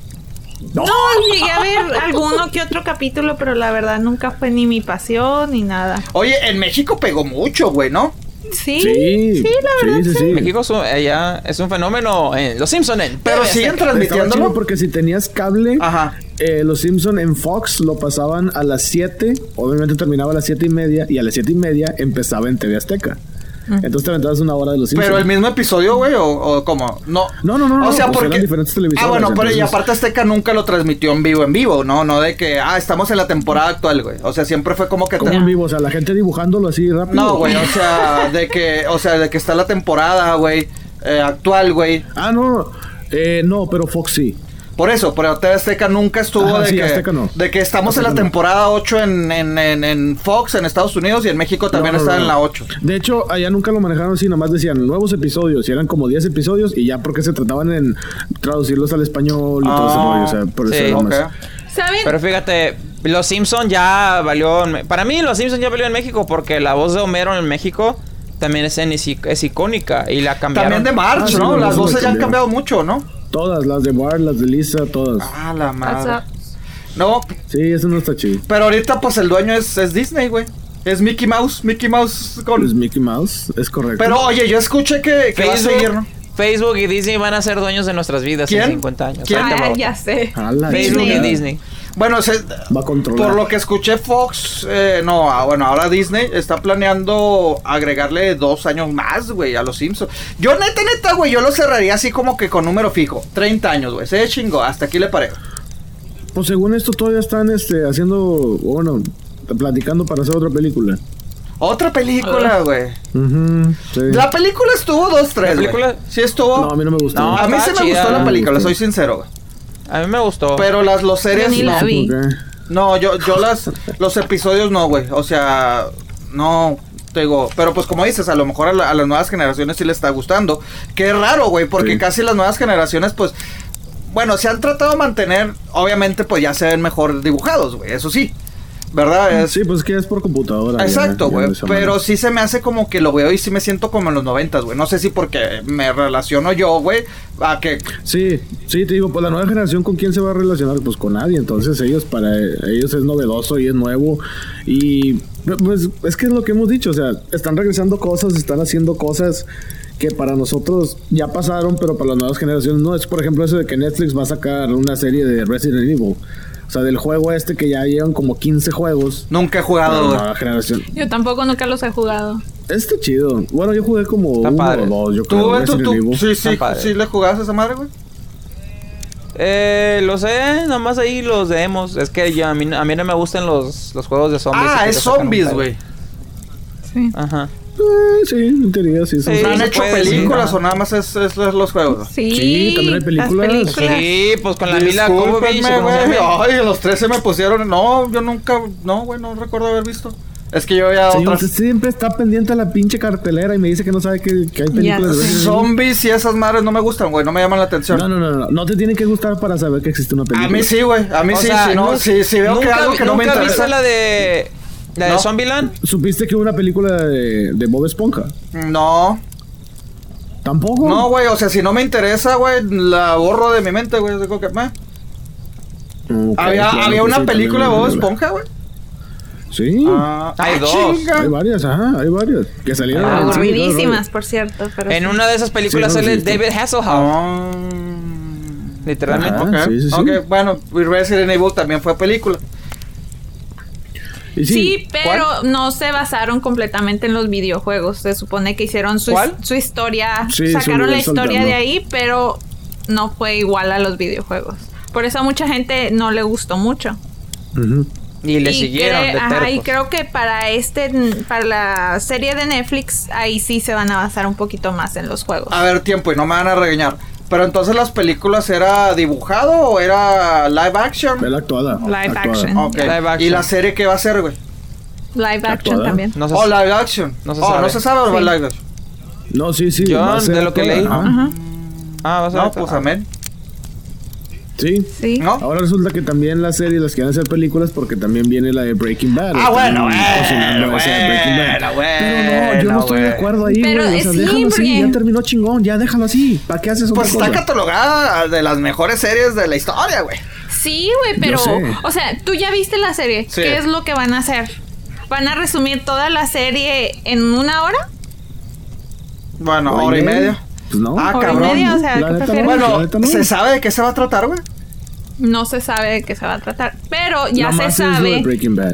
No. No, llegué a ver alguno que otro capítulo, pero la verdad nunca fue ni mi pasión ni nada. Oye, en México pegó mucho, güey, ¿no? Sí, Sí, sí, la verdad. sí, sí, sí. México es un, allá es un fenómeno. en Los Simpsons en Pero siguen transmitiéndolo. porque si tenías cable, Ajá. eh, los Simpson en Fox lo pasaban a las 7, obviamente terminaba a las 7 y media, y a las 7 y media empezaba en TV Azteca. Entonces te aventabas una hora de los Simpsons. Pero el mismo episodio, güey, o, o cómo? No. No, no, no, no, O sea, pues porque. eran diferentes televisoras, Ah, bueno, pero y aparte Azteca nunca lo transmitió en vivo, en vivo, ¿no? No de que, ah, estamos en la temporada actual, güey. O sea, siempre fue como que. Como te- en vivo, o sea, la gente dibujándolo así rápido. No, güey, o sea, de que, o sea, de que está la temporada, güey, eh, actual, güey. Ah, no, eh, no, pero Fox sí. Por eso, pero TV Azteca nunca estuvo Ajá, de, sí, que, Azteca no. de que estamos en la temporada 8 en, en, en, en Fox, en Estados Unidos, y en México también No, no, está no. en la 8. De hecho, allá nunca lo manejaron así, nomás decían nuevos episodios, y eran como 10 episodios, y ya porque se trataban en traducirlos al español y todo ese Ah, rollo, o sea, por eso sí, era Ok. más. ¿Saben? Pero fíjate, Los Simpsons ya valió. Para mí, Los Simpsons ya valió en México porque la voz de Homero en México también es, en- es, es icónica y la cambiaron. También de March, Ah, ¿no? Las eso voces ya han cambiado mucho, ¿no? Todas, las de Bart, las de Lisa, todas. Ah, la madre. No, Sí, eso no está chido. pero ahorita pues el dueño es, es Disney, güey. Es Mickey Mouse, Mickey Mouse con... Es Mickey Mouse, es correcto. Pero oye, yo escuché que, que va a Facebook, seguir, ¿no? Facebook y Disney van a ser dueños de nuestras vidas ¿Quién? en 50 años. ¿Quién? Ahí te Ah, ya sé. Facebook y. Disney. Bueno, se- Va a controlar. por lo que escuché Fox, eh, no, ah, bueno, ahora Disney está planeando agregarle dos años más, güey, a los Simpsons. Yo neta, neta, güey, yo lo cerraría así como que con número fijo. 30 años, güey, se chingó, hasta aquí le paré. Pues según esto todavía están este, haciendo, bueno, platicando para hacer otra película. Otra película, güey. Ujú, sí. La película estuvo dos, tres, ¿La película? güey. Sí estuvo. No, a mí no me gustó. No, a mí se me gustó la película, soy sincero, güey. A mí me gustó. Pero las los series Yo ni la no. vi. No, yo, yo las, los episodios no, güey. O sea, no. Te digo, pero pues como dices, a lo mejor a, la- a las nuevas generaciones sí les está gustando. Que es raro, güey, porque Sí. casi las nuevas generaciones, pues, bueno, se han tratado de mantener, obviamente, pues ya se ven mejor dibujados, güey, eso sí. ¿Verdad? Es- Sí, pues es que es por computadora. Exacto, güey. Pero sí se me hace como que lo veo y sí me siento como en los noventas, güey. No sé si porque me relaciono yo, güey, a que... Sí, sí, te digo, pues la nueva generación con quién se va a relacionar, pues con nadie. Entonces ellos, para ellos es novedoso y es nuevo. Y pues es que es lo que hemos dicho, o sea, están regresando cosas, están haciendo cosas que para nosotros ya pasaron, pero para las nuevas generaciones no. Es por ejemplo eso de que Netflix va a sacar una serie de Resident Evil. O sea, del juego este que ya llevan como 15 juegos. Nunca he Para jugado, la güey. nueva generación. Yo tampoco nunca los he jugado. Está chido. Bueno, yo jugué como Está uno padre. o dos, yo ¿Tú, creo. tú, tú, sí, sí, sí le jugabas a esa madre, güey? Eh, lo sé, nomás ahí los demos. Es que yo, a, mí, a mí no me gustan los, los juegos de zombies. Ah, es zombies, güey. Sí. Ajá. Eh, sí, en teoría sí. son Sí, ¿No han hecho puede, sí, películas ajá. o nada más es, es los los juegos? Sí, Sí, también hay películas. las películas. Sí, pues con la Mila Jovovich. Ay, los tres se me pusieron. No, yo nunca. No, güey, no recuerdo haber visto. Es que yo ya Señor, otras. usted siempre está pendiente a la pinche cartelera y me dice que no sabe que, que hay películas Ya de. Zombies y esas madres no me gustan, güey. No me llaman la atención. No, no, no, no. No te tiene que gustar para saber que existe una película. A mí sí, güey. A mí O sí, sea, sí, no, sí, sí veo que nunca algo vi- que no me ¿Nunca interesa. viste la de. La de No. Zombieland? ¿Supiste que hubo una película de, de Bob Esponja? No, ¿Tampoco? no, güey. O sea, si no me interesa, güey, la borro de mi mente, güey. Digo que, meh. Ok, había claro, había pues una película de Bob Esponja, güey. Sí. Ah, Hay ah, dos. chinga. Hay varias, ajá, hay varias. Que salieron Ah, por cierto. Pero En sí. una de esas películas Sí, no, sale sí, sí. David Hasselhoff. Ah. Literalmente. Ajá. Ok, sí, sí, sí. ok, bueno, Resident Evil también fue película. Sí, pero no se basaron completamente en los videojuegos. Se supone que hicieron su, su historia, Sí, su sacaron la historia de ahí, pero no fue igual a los videojuegos. Por eso a mucha gente no le gustó mucho. Y le Y siguieron de ajá, y creo que para este, para la serie de Netflix, ahí sí se van a basar un poquito más en los juegos. A ver, tiempo, y no me van a regañar. Pero entonces las películas era dibujado o era live action? La actuada. Live actuada. action. Ok. Live action. ¿Y la serie qué va a ser, güey? Live action actuada. también. No sé Oh, live action. no se oh, sabe. no se sabe o Sí. live action. No, sí, sí. Yo, de lo que leí. ajá. Ajá. Ah, vas a No, ver. pues Ah. amén. Sí. Sí. ¿No? Ahora resulta que también las series las quieren hacer películas porque también viene la de Breaking Bad. Ah, bueno, bueno, cocinando esa de Breaking Bad. bueno, Pero no, yo no estoy de acuerdo ahí, Pero, güey. O sea, sí, déjalo así, ya terminó chingón, ya déjalo así. ¿Para qué haces Pues está cosa? catalogada de las mejores series de la historia, güey. Sí, güey, pero, o sea, tú ya viste la serie. Sí. ¿Qué es lo que van a hacer? ¿Van a resumir toda la serie en una hora? Bueno, Hora y media. Pues no. Ah, Hora y cabrón. media, o sea, La ¿qué neta prefieres? no. La Bueno, neta no. ¿se sabe de qué se va a tratar, güey? No se sabe de qué se va a tratar. Pero ya Nomás se sabe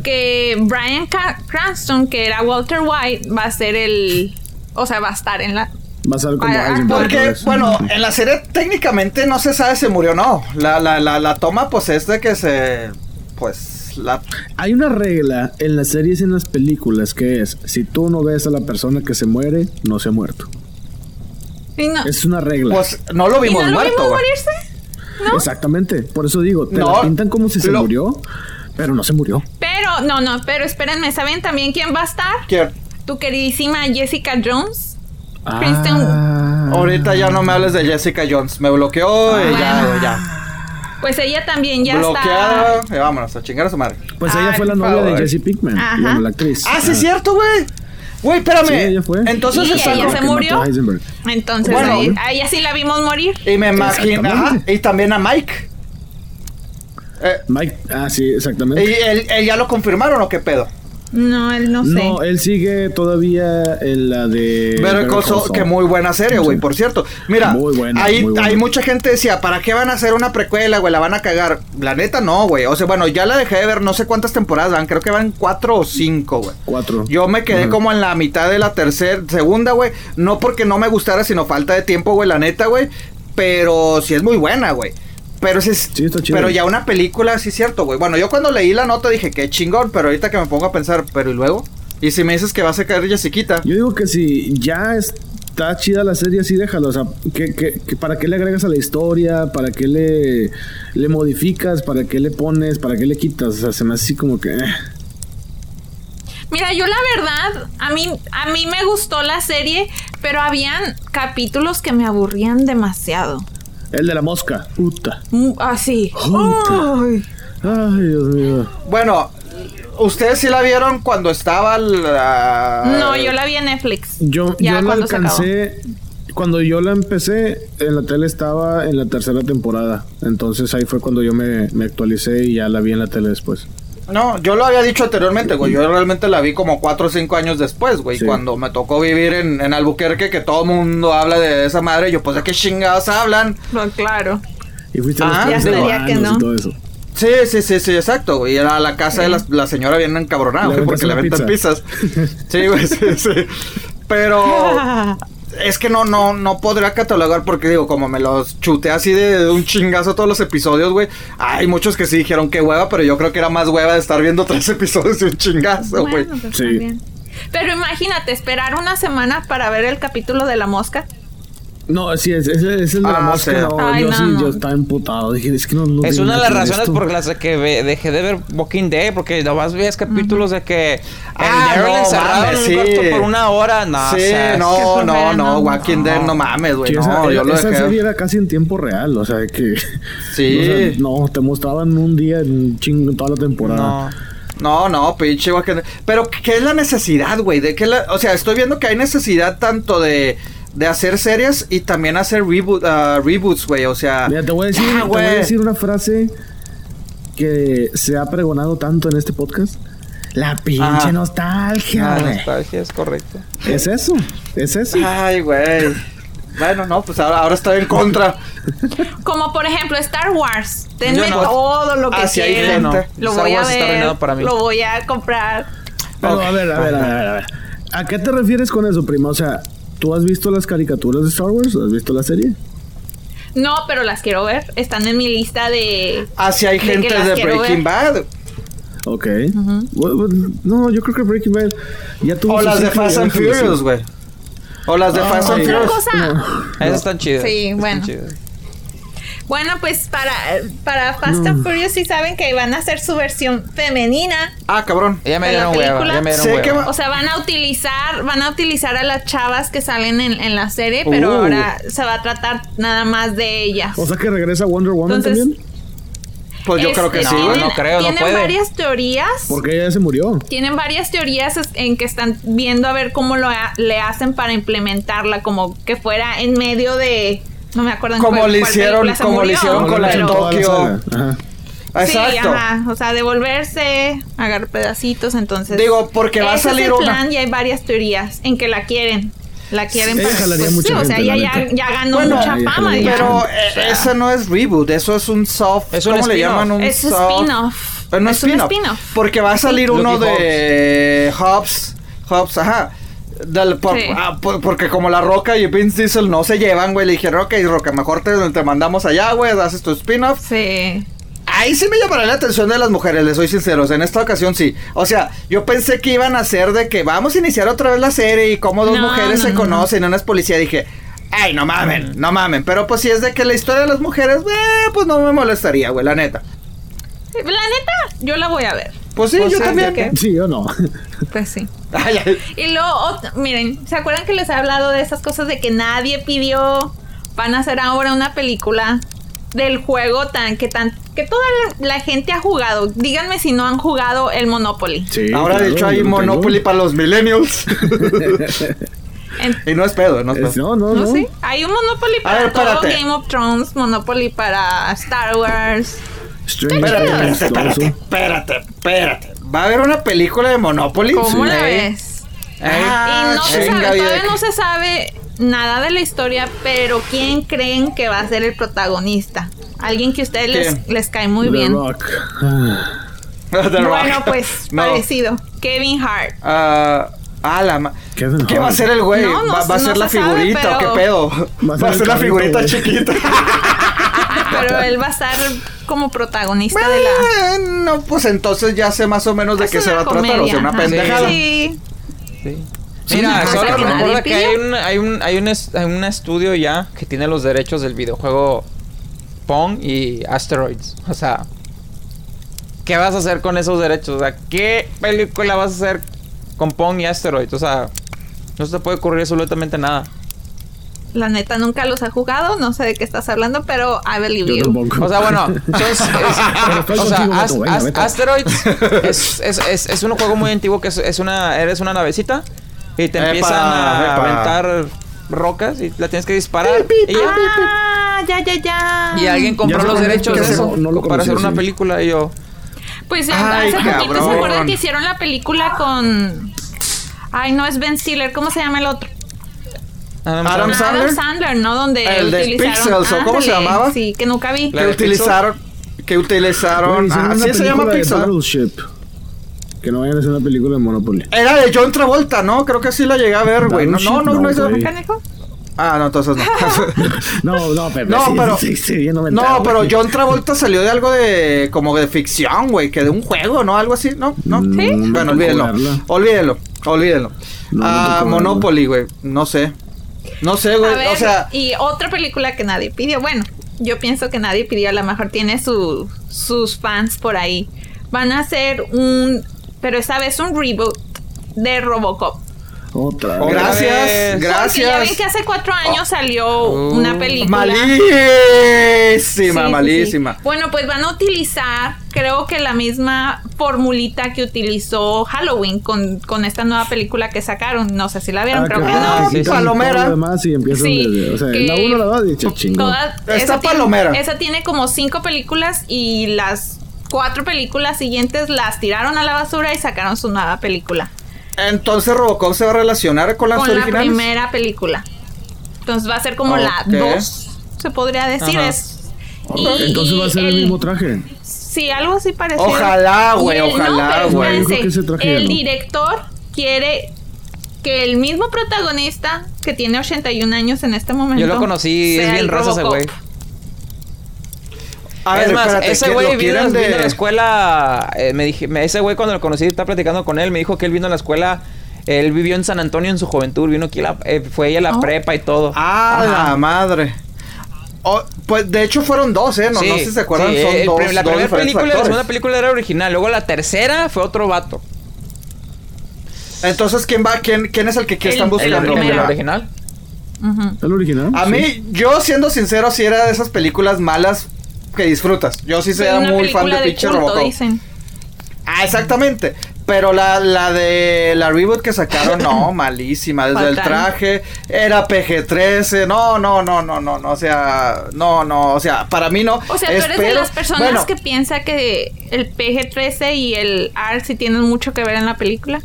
que Brian Cranston, que era Walter White, va a ser el. O sea, va a estar en la. Va a ser como Porque, bueno, en la serie técnicamente no se sabe si murió o no. La, la, la, la toma, pues, es de que se. Pues, la. Hay una regla en las series y en las películas que es: si tú no ves a la persona que se muere, no se ha muerto. Y no, Es una regla. Pues, no lo ¿y vimos no lo muerto, vimos güey. morirse? ¿No? Exactamente. Por eso digo, te No, la pintan como si se lo- murió, pero no se murió. Pero, no, no, pero espérenme, ¿saben también quién va a estar? ¿Quién? Tu queridísima Jessica Jones. Ah. Kristen- Ahorita ya no me hables de Jessica Jones. Me bloqueó y ya, Bueno. güey, ya. Pues ella también ya Bloqueada. está. Y vámonos, a chingar a su madre. Pues ella fue la novia de. Jesse Pinkman, Ajá. bueno, la actriz. Ah, sí, es cierto, güey. Güey, espérame. Sí, ella fue. Entonces Sí, ella se murió. a Heisenberg. Entonces, Bueno. ahí- a ella sí la vimos morir. Y me imagino. Ajá. Y también a Mike. Eh, Mike, ah, sí, exactamente. ¿Y él, él ya lo confirmaron o qué pedo? No, él no sé. No, él sigue todavía en la de. Better Call Saul, que muy buena serie, güey, Sí. por cierto. Mira, Muy buena, hay, muy buena. hay mucha gente decía, ¿para qué van a hacer una precuela, güey? La van a cagar. La neta no, güey. O sea, bueno, ya la dejé de ver, no sé cuántas temporadas van, creo que van cuatro o cinco, güey. Cuatro. Yo me quedé como en la mitad de la tercera, segunda, güey. No porque no me gustara, sino falta de tiempo, güey, la neta, güey. Pero sí es muy buena, güey. Pero es- Sí, está chido. pero ya una película, sí es cierto, güey. Bueno, yo cuando leí la nota dije, qué chingón, pero ahorita que me pongo a pensar, pero ¿y luego? Y si me dices que vas a caer Jessiquita. Yo digo que si ya está chida la serie, así déjalo. O sea, que, que- que ¿para qué le agregas a la historia? ¿Para qué le, le modificas? ¿Para qué le pones? ¿Para qué le quitas? O sea, se me hace así como que. eh. Mira, yo la verdad, a mí, a mí me gustó la serie, pero habían capítulos que me aburrían demasiado. El de la mosca. Puta. Mm, Así. Puta. Ay. Ay, Dios mío. Bueno, ¿ustedes sí la vieron cuando estaba la... No, yo la vi en Netflix. Yo, Ya yo la cuando alcancé. Cuando yo la empecé, en la tele estaba en la tercera temporada. Entonces ahí fue cuando yo me, me actualicé y ya la vi en la tele después. No, yo lo había dicho anteriormente, güey. Yo realmente la vi como cuatro o cinco años después, güey. Sí. Cuando me tocó vivir en, en Albuquerque, que todo el mundo habla de esa madre. Yo, pues, ¿de qué chingados hablan? No, claro. Y fuiste a Ah, los ya que no. y todo eso. Sí, sí, sí, sí, exacto, güey. Era la casa de la, la señora bien encabronada, güey, porque le aventan pizzas. Sí, güey, sí, sí. Pero es que no, no, no podría catalogar porque digo, como me los chuté así de, de un chingazo todos los episodios, güey. Hay muchos que sí dijeron que hueva, pero yo creo que era más hueva de estar viendo tres episodios de un chingazo, güey. Bueno, pues Sí. Pero imagínate, esperar una semana para ver el capítulo de la mosca. No, sí, es, es, es el de la Ah, mosca. sí. No, Ay, yo no, sí, no. yo estaba emputado. Dije, es que no, no Es una de las razones esto. por las que ve- dejé de ver Walking Dead, porque nomás veías capítulos de que el Ah, Daryl no, encerrado mames, en un sí. cuarto por una hora, no, sí, o sea, no, no, no, no. Walking Dead, no mames, güey. Sí, esa, No, yo lo esa dejé. serie era casi en tiempo real, o sea, que... Sí. o sea, no, te mostraban un día en chingo toda la temporada. no. No, no, pinche Walking Dead. Pero, ¿qué es la necesidad, güey? ¿De qué la- O sea, estoy viendo que hay necesidad tanto de, de hacer series y también hacer reboot, ah, reboots, güey. O sea. Mira, te voy a decir, ya, te voy a güey. decir una frase que se ha pregonado tanto en este podcast. La pinche Ajá. nostalgia, güey. nostalgia es correcto. Es eso, es eso. Ay, güey. Bueno, no, pues ahora, ahora estoy en contra. Como por ejemplo Star Wars. Denme no. todo lo que Ah, quieran. gente. Lo Star voy a Wars está ver. para mí. Lo voy a comprar. Pero Ok. a ver, a ver, a ver, a ver. ¿A qué te refieres con eso, prima? O sea, ¿tú has visto las caricaturas de Star Wars? ¿Has visto la serie? No, pero las quiero ver. Están en mi lista de. Así hay De que gente de Breaking ver. Bad. Ok. No, yo creo que Breaking Bad ya tuvo O las de Fast and. Furious, güey. O las de Ah, Fast and Furious. cosa. Esas están chidas. Sí, están bueno. chidas. Bueno, pues para, para Fast and Furious sí saben que van a hacer su versión femenina. Ah, cabrón. Ya me ¿De la dieron hueva, ya me dieron Sé hueva. O sea, van a utilizar, van a utilizar a las chavas que salen en, en la serie, pero Uh. ahora se va a tratar nada más de ellas. O sea que regresa Wonder Woman Entonces- también. Pues yo Este, creo que sí, no, güey. no creo, no tienen puede. varias teorías. Porque ella ya se murió. Tienen varias teorías en que están viendo a ver cómo lo ha- le hacen para implementarla, como que fuera en medio de. No me acuerdo en Como cuál- le hicieron- como le murió, hicieron con la de Tokio. Ajá. Exacto. Sí, ajá. O sea, devolverse, agarrar pedacitos, entonces. Digo, porque va a ese salir es el una- plan y hay varias teorías en que la quieren. La quieren Sí, para. pues, mucha sí, o sea, gente, ella la ya, neta. ya ganó Bueno, mucha fama. ya. Pero eh, eso no es reboot, eso es un soft. Es un ¿Cómo le spin-off. llaman? Un Es soft. spin-off. Pero no Es un spin-off. Porque va a salir uno de Hobbs. Hobbs, ajá. Del- por- Sí. ah, por- porque como la Roca y Vince Diesel no se llevan, güey, le dijeron, ok, Roca, mejor te, te mandamos allá, güey, haces tu spin-off. Sí. Ahí sí me llamará la atención de las mujeres, les soy sincero. En esta ocasión sí. O sea, yo pensé que iban a hacer de que vamos a iniciar otra vez la serie y cómo dos No, mujeres no, se no, conocen, una es policía. Dije, ay, no mamen, no mamen. Pero pues si es de que la historia de las mujeres, eh, pues no me molestaría, güey, la neta. La neta, yo la voy a ver. Pues sí, Pues yo sí, también. Sí o no. Pues sí. Ay, ay. Y luego, miren, ¿se acuerdan que les he hablado de esas cosas de que nadie pidió? Van a hacer ahora una película del juego tan que tan que toda la, la gente ha jugado. Díganme si no han jugado el Monopoly. Sí, Ahora claro, de hecho hay Monopoly tengo. para los millennials. En- y no es pedo, no es Es- pedo. no, no, no no. sé, hay un Monopoly para ver, todo. Game of Thrones, Monopoly para Star Wars. Stranger Espérate, Things, espérate, espérate, espérate, espérate. ¿Va a haber una película de Monopoly? ¿Cómo Sí. la ves? Ah, y no se sabe, ¿y de todavía no se sabe nada de la historia, pero ¿quién creen que va a ser el protagonista? Alguien que a ustedes les, les cae muy The bien. Rock. The Rock. Bueno, pues No. parecido. Kevin Hart. Ah, ah, la ¿Qué va a Hart. ser el güey? No, no ¿Va, va a se- ser la se sabe, figurita o qué pero- pedo? Va a ser Va a ser la carrito, figurita chiquita. Pero él va a estar como protagonista de la. Bueno, pues entonces ya sé más o menos de Es qué se va a tratar. O sea, una pendejada. Sí. Mira, no, solo que recuerda que hay un, hay un, hay un, es- hay un estudio ya que tiene los derechos del videojuego Pong y Asteroids. O sea, ¿qué vas a hacer con esos derechos? O sea, ¿qué película vas a hacer con Pong y Asteroid. O sea, no se te puede ocurrir absolutamente nada. La neta nunca los he jugado, no sé de qué estás hablando, pero I believe Yo you. O sea, bueno, entonces, es- o sea, As- venga, As-. Asteroids es, es, es, es un juego muy antiguo que es, es una, eres una navecita y te Epa, empiezan a epa. aventar rocas y la tienes que disparar y ya. Ah, ya, ya, ya. Y alguien compró Ya los derechos de eso no- no lo para hacer una sí. película y yo. Pues eh, Ay, hace poquito se acuerdan que hicieron la película con. Ay, no es Ben Stiller, ¿cómo se llama el otro? Adam Adam Sandler. Sandler. Adam Sandler, ¿no? Donde El de. Pixels, ¿o cómo se llamaba? Sí, que nunca vi. Que utilizaron. Que utilizaron. Hicieron ah, se llama Pixel. Que no vayan a hacer una película de Monopoly. Era de John Travolta, ¿no? Creo que sí la llegué a ver, güey. No, no, no, no, es-. ¿Canejo? Ah, no, entonces no. No, no, pero No, pero- sí, sí, bien No, pero. John Travolta salió de algo de como de ficción, güey, que de un juego, ¿no? Algo así, ¿no? ¿No? Mm, ¿Sí? Bueno, olvídenlo. Olvídenlo. Olvídenlo. Ah, Monopoly, güey. No sé. No sé, güey. O sea, y otra película que nadie pidió. Bueno, yo pienso que nadie pidió, a lo mejor tiene su, sus fans por ahí. Van a hacer un, pero esta vez un reboot de Robocop. Otra vez. Gracias, vez. Porque ya gracias. ven que hace cuatro años salió Uh, una película. Malísima, Sí, malísima. sí. Bueno, pues van a utilizar, creo que la misma formulita que utilizó Halloween con, con esta nueva película que sacaron. No sé si la vieron, Ah, creo que, que- no. Que Palomera. todo lo demás y empiezan Sí, desde- o sea, que la 1, la 2 y echa chingo. Toda- Está esa tiene- palomera. esa tiene como cinco películas y las cuatro películas siguientes las tiraron a la basura y sacaron su nueva película. Entonces Robocop se va a relacionar con las con la primera película. Entonces va a ser como la Ok. dos, se podría decir. Ajá. Es, y- Entonces va a ser el, mismo traje. Sí, algo así parecido. Ojalá, güey, ojalá, pero güey. Ya El no. director quiere que el mismo protagonista, que tiene 81 años en este momento. Yo lo conocí, es bien raza ese güey. A ver, es más, espérate, ese ¿qué- güey vino, de- a la escuela. eh, me dije, me- ese güey cuando lo conocí, estaba platicando con él, me dijo que él vino a la escuela. Él vivió en San Antonio en su juventud, vino aquí, a la- eh, fue ella a la Oh. prepa y todo. Ah, Ajá. la madre. Oh, pues de hecho fueron dos, ¿eh? No, Sí, no sé si se acuerdan, sí, son el dos. prim- La dos primera película y la segunda película era original. Luego la tercera fue otro vato. Entonces, ¿quién va? ¿Quién, quién es el que, que El- están buscando? el la original. ¿El original? A Sí. mí, yo siendo sincero, sí era de esas películas malas que disfrutas. Yo sí una muy fan de película pinche Robocop. dicen. Ah, exactamente. Pero la, la de la reboot que sacaron, no, malísima. Desde el traje, era PG-13. No, no, no, no, no, no. O sea, no, no. O sea, para mí no. O sea, tú eres de Espero- las personas bueno, que piensa que el PG-13 y el R sí tienen mucho que ver en la película.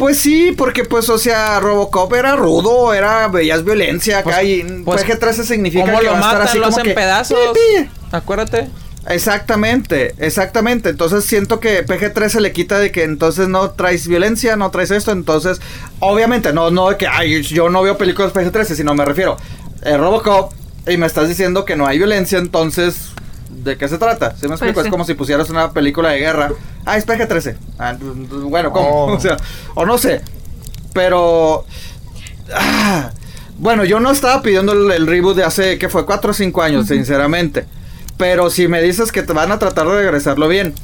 Pues sí, porque pues, o sea, Robocop era rudo, era, veías violencia acá Pues- y pues, PG-13 significa ¿Cómo que lo va a estar matan? así Lo como hacen que... pedazos. pi, pi. Acuérdate. Exactamente, exactamente. Entonces siento que PG-13 le quita de que entonces no traes violencia, no traes esto. Entonces, obviamente, no, no de que ay, yo no veo películas PG-13, sino me refiero a Robocop y me estás diciendo que no hay violencia, entonces, ¿de qué se trata? ¿Sí me explico? Pues sí. Es como si pusieras una película de guerra. Ah, es PG-13. Ah, bueno, ¿cómo? Oh. O sea, o no sé. Pero... ah, bueno, yo no estaba pidiendo el, el reboot de hace, ¿qué fue? 4 o 5 años, sinceramente. Pero si me dices que te van a tratar de regresarlo bien.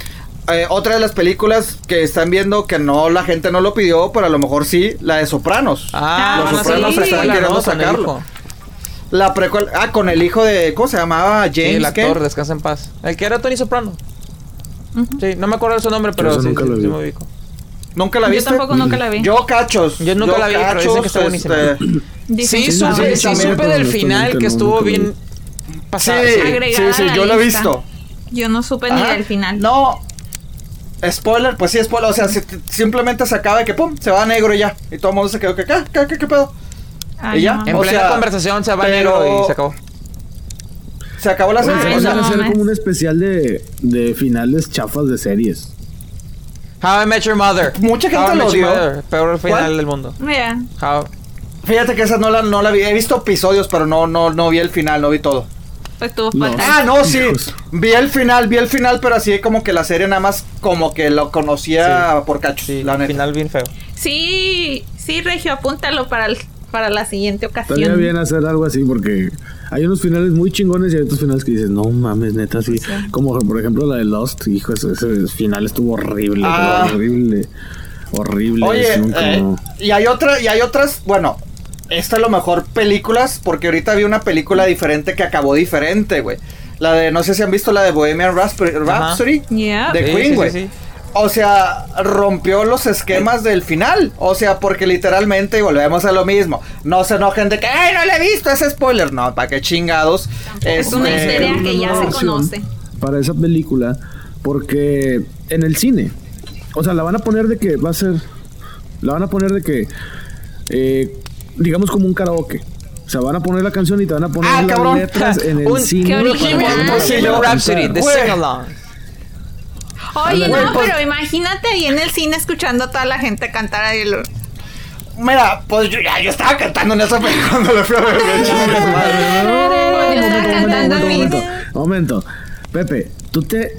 Eh, otra de las películas que están viendo que no la gente no lo pidió, pero a lo mejor sí, la de Sopranos. Ah, Los Sopranos están queriendo sacarlo. La precuela, ah, con el hijo de, ¿cómo se llamaba? James. Sí, el ¿qué? actor, descansa en paz. El que era Tony Soprano. Sí, no me acuerdo de su nombre, pero sí, nunca sí, lo sí vi. me ubico. ¿Nunca la Yo viste? tampoco nunca la vi. Yo cachos. Yo nunca la vi, pero dicen que está buenísima. Dicen Sí, que sí, está supe, sí, supe del final que estuvo bien Sí, pasado. sí, la yo lo he visto. Yo no supe ni del final. No. Spoiler, pues sí, spoiler. O sea, si- simplemente se acaba de que pum, se va a negro y ya. Y todo el mundo se quedó que, ¿qué, qué, qué, qué pedo? Ay, ¿Y ya? no. En O plena sea, conversación se va pero- negro y se acabó. Se acabó la serie. Van a hacer como un especial de, de finales chafas de series. How I Met Your Mother. Mucha gente lo. Mother, Peor final ¿Cuál? del mundo. Mira, How- Fíjate que esa no la, no la vi. He visto episodios, pero no, no, no vi el final, no vi todo. pues tuvo No. Ah, no, sí. Vi el final, vi el final, pero así como que la serie nada más como que lo conocía por cachos, Sí, la neta. final bien feo. Sí, sí, Regio, apúntalo para, el- para la siguiente ocasión. Estaría bien hacer algo así porque hay unos finales muy chingones y hay otros finales que dices, no mames, neta, sí. Como por ejemplo la de Lost, hijo, ese, ese final estuvo horrible, Ah. pero horrible. Horrible. Oye, eh, y hay otra, y hay otras, bueno, esta a lo mejor películas, porque ahorita vi una película diferente que acabó diferente, güey. La de, no sé si han visto la de Bohemian Rhapsody, Rhapsody Yeah. de Sí, Queen, sí, güey. sí, sí. O sea, rompió los esquemas del final. O sea, porque literalmente, y volvemos a lo mismo. No se enojen de que, ¡ay, no le he visto ese spoiler! No, ¿para qué chingados? Es una Este, historia una que ya se conoce. Para esa película, porque en el cine, o sea, la van a poner de que va a ser, la van a poner de que, eh, digamos como un karaoke. O sea, van a poner la canción y te van a poner Ah, las cabrón. letras en el Un- cine. qué original. Rhapsody, the sing-along. Oye, no, Pues- pero imagínate ahí en el cine escuchando a toda la gente cantar ahí. lo- Mira, pues yo, ya, yo estaba cantando en esa película cuando le fui a ver. momento. Pepe, tú te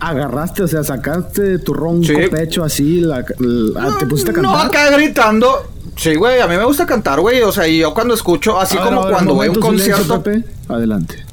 agarraste, o sea, sacaste de tu ronco Sí. pecho así, la, la- te pusiste a cantar. No, acá gritando. Sí, güey, a mí me gusta cantar, güey. O sea, y yo cuando escucho, así A ver, como a ver, cuando voy a un silencio, concierto. Pepe, adelante.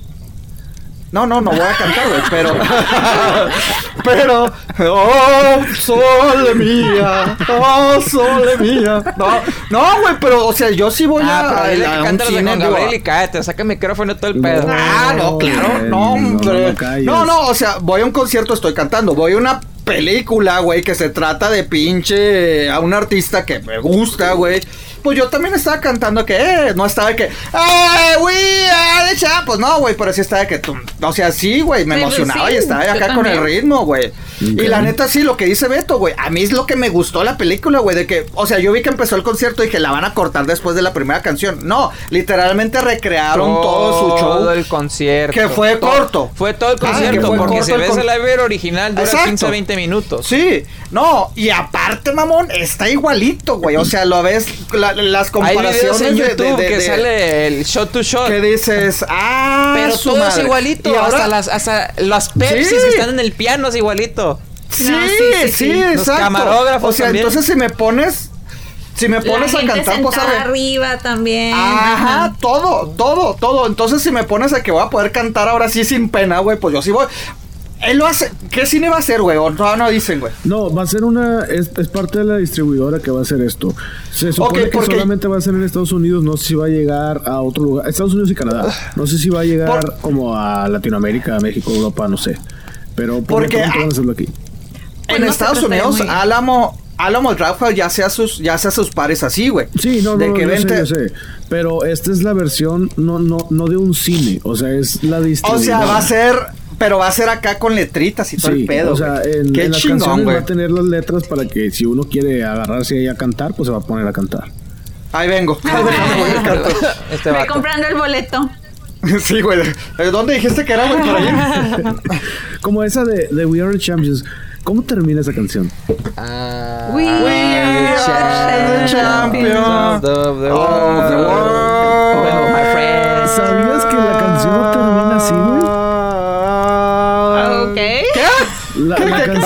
No, no, no voy a cantar, güey, pero. pero. ¡Oh, sole mía! ¡Oh, sole mía! No, no, güey, pero, o sea, yo sí voy Ah, a. pero dile a que un cine, Gabriel y cállate, saca el micrófono todo el No. pedo. Ah, no, claro, no, no, hombre. No, no, o sea, voy a un concierto, estoy cantando. Voy a una película, güey, que se trata de pinche a un artista que me gusta, güey. Pues yo también estaba cantando que, eh, no estaba de que, ¡eh, we are the champ-". Pues no, güey, pero sí estaba de que, tum, o sea, sí, güey, me Sí, emocionaba sí, y estaba acá con el ritmo, güey. Y la neta, sí, lo que dice Beto, güey, a mí es lo que me gustó la película, güey, de que, o sea, yo vi que empezó el concierto y que la van a cortar después de la primera canción. No, literalmente recrearon todo, su show. Todo el concierto. Que fue Todo- corto. Fue todo el Ah, concierto, porque si el ves con- el live original dura Exacto. 15 a 20 minutos. Sí, no, y aparte, mamón, está igualito, güey. O sea, lo ves, la- las comparaciones en de- de- YouTube de- que de- sale el shot to shot. que dices, ah, Pero todo es madre. igualito. Y ahora, hasta, las, hasta las Pepsi Sí. que están en el piano es igualito. sí, No, sí, sí, sí, sí. Los exacto. camarógrafos O sea, también. entonces si me pones, si me La pones a cantar, pues a arriba también. Ajá, todo, todo, todo. Entonces, si me pones a que voy a poder cantar ahora sí sin pena, güey, pues yo sí voy. Él lo hace. ¿Qué cine va a hacer, güey? O todavía no dicen, güey. No, va a ser una. Es, es parte de la distribuidora que va a hacer esto. Se supone que porque- solamente va a ser en Estados Unidos. No sé si va a llegar a otro lugar. Estados Unidos y Canadá. No sé si va a llegar Por- como a Latinoamérica, México, Europa, no sé. Pero por Porque- van a hacerlo aquí. En no Estados Unidos, muy. Álamo, Álamo Drafthouse ya sea sus, ya sea sus pares así, güey. Sí, no, no, De no, que yo sé, vente- yo sé. Pero esta es la versión no, no, no de un cine. O sea, es la O distribuidora. sea, va a ser, pero va a ser acá con letritas y todo Sí, el pedo. o sea, en, Qué en las chingón, canciones güey. va a tener las letras para que si uno quiere agarrarse ahí a cantar, pues se va a poner a cantar. Ahí vengo. Ahí vengo, voy a cantar. Este Ve comprando el boleto. sí, güey. Eh, ¿Dónde dijiste que era, güey? Por ahí. Como esa de, de We Are the Champions. ¿Cómo termina esa canción? Ah, We are the champions of the, the of the world. world. Well, my friends. ¿Sabías que la canción no termina así, güey?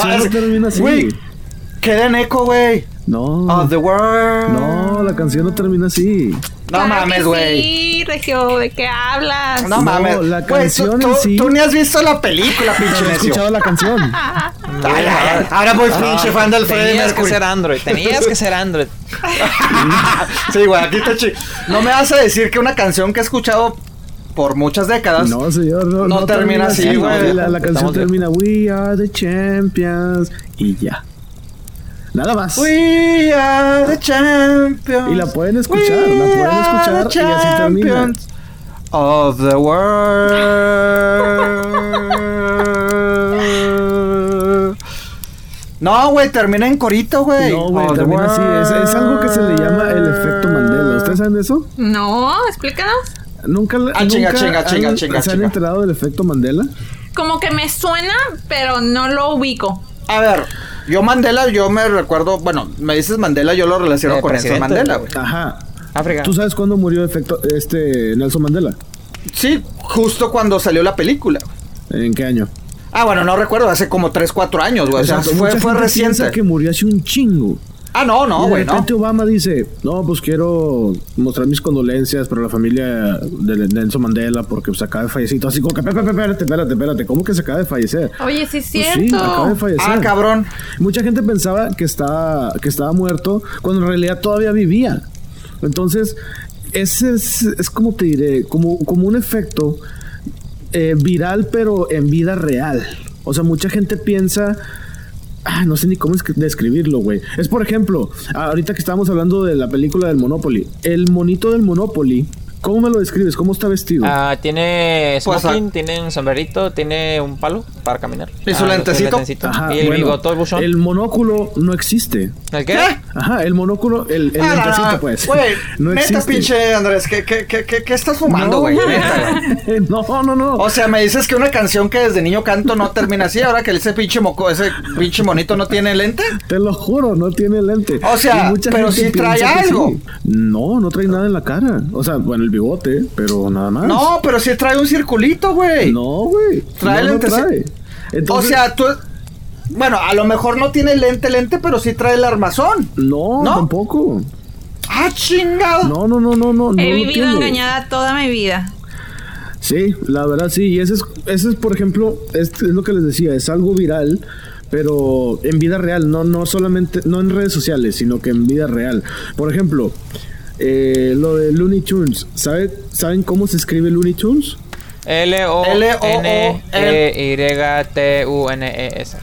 No, no es- termina así. Güey, queda en eco, güey. No. Of the world. No, la canción no termina así. No Claro mames, güey. Sí, Regio, ¿de qué hablas? No, No, mames. la canción tú, en tú- sí- tú ni has visto la película, pinche No he escuchado la canción. Ay, ay, ay. Ahora pues pinche fan del Freddy Tenías que ser Android, tenías que ser Android. sí, güey, aquí te chi... No me vas a decir que una canción que he escuchado por muchas décadas. No, señor, no, No termina así, güey. La, la canción bien. termina We are the champions. Y ya. Nada más. We are the champions. Y la pueden escuchar, la pueden We are escuchar the y así termina. champions Of the world. No, güey, termina en corito, güey. No, güey, Of the termina así. Es, es algo que se le llama el efecto Mandela. ¿Ustedes saben de eso? No, explícanos. Nunca, Ah, chinga, nunca chinga, chinga, chinga, ¿Se han chinga. enterado del efecto Mandela? Como que me suena, pero no lo ubico. A ver, yo Mandela, yo me recuerdo, bueno, me dices Mandela, yo lo relaciono Eh, con Nelson Mandela, güey. Ajá. África. ¿Tú sabes cuándo murió efecto este Nelson Mandela? Sí, justo cuando salió la película. ¿En qué año? Ah, bueno, no recuerdo, hace como 3, 4 años, güey. O sea, fue, fue reciente. que murió hace un chingo. Ah, no, no, de güey, no. repente Obama dice, no, pues quiero mostrar mis condolencias para la familia de Nelson Mandela porque se acaba de fallecer. Así como que, "Pe- pe- pe- espérate, espérate, espérate, ¿cómo que se acaba de fallecer? Oye, sí es Pues cierto. sí, acaba de fallecer. Ah, cabrón. Mucha gente pensaba que estaba, que estaba muerto cuando en realidad todavía vivía. Entonces, ese es, es como te diré, como, como un efecto eh, viral, pero en vida real. O sea, mucha gente piensa. Ah, no sé ni cómo es describirlo, güey. Es por ejemplo, ahorita que estábamos hablando de la película del Monopoly. El monito del Monopoly, ¿cómo me lo describes? ¿Cómo está vestido? Ah, tiene Pues, smoking, ah. tiene un sombrerito, tiene un palo para caminar. ¿Y su Ah, lentecito? Ajá, y el bueno, bigotón buchón. El monóculo no existe. ¿El qué? ¿Qué? Ajá, el monóculo, el, el Ah, no, lentecito, no, pues. Güey, no neta, existe. pinche Andrés, ¿qué, qué, qué, qué, qué estás fumando, No, güey? No, no, no. O sea, me dices que una canción que desde niño canto no termina así, ahora que ese pinche moco, ese pinche monito no tiene lente. Te lo juro, no tiene lente. O sea, pero sí trae algo. sí. No, no trae nada en la cara. O sea, bueno, el bigote, pero nada más. No, pero sí trae un circulito, güey. No, güey. Trae no trae. O sea, tú. Bueno, a lo mejor no tiene lente, lente, pero sí trae el armazón. no, ¿no? tampoco. Ah, chingado. No, no, no, no, no. He vivido engañada toda mi vida. Sí, la verdad sí. Y ese es, ese es por ejemplo, es, es lo que les decía, es algo viral, pero en vida real, no, no solamente, no en redes sociales, sino que en vida real. Por ejemplo, eh, lo de Looney Tunes. ¿Sabe, ¿Saben cómo se escribe Looney Tunes? L-O-N-E-Y-T-U-N-E-S.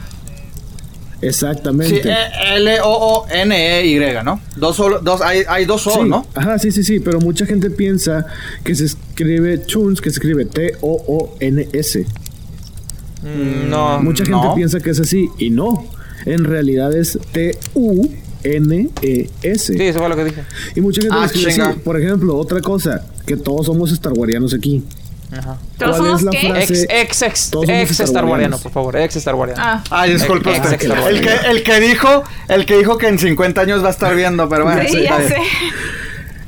Exactamente. Sí, eh, L-O-O-N-E-Y, ¿no? Dos solo, dos, hay, hay dos O, Sí, ¿no? Ajá, sí, sí, sí, pero mucha gente piensa que se escribe Tunes, que se escribe T-O-O-N-S. Mm, No. Mucha gente no. piensa que es así y no. En realidad es T-U-N-E-S. Sí, eso fue lo que dije. Y mucha gente Ah, así. Por ejemplo, otra cosa, que todos somos starwarianos aquí. Ajá. ¿Todos ¿Cuál es somos la qué? frase? Ex, ex, ex, ex Star. Wariano, por favor. Ex Star Wariano. Ah, Ay, disculpe Ex- usted. ex- ex- El que, el que dijo, el que dijo que en 50 años va a estar viendo, pero bueno. sí, ya sé.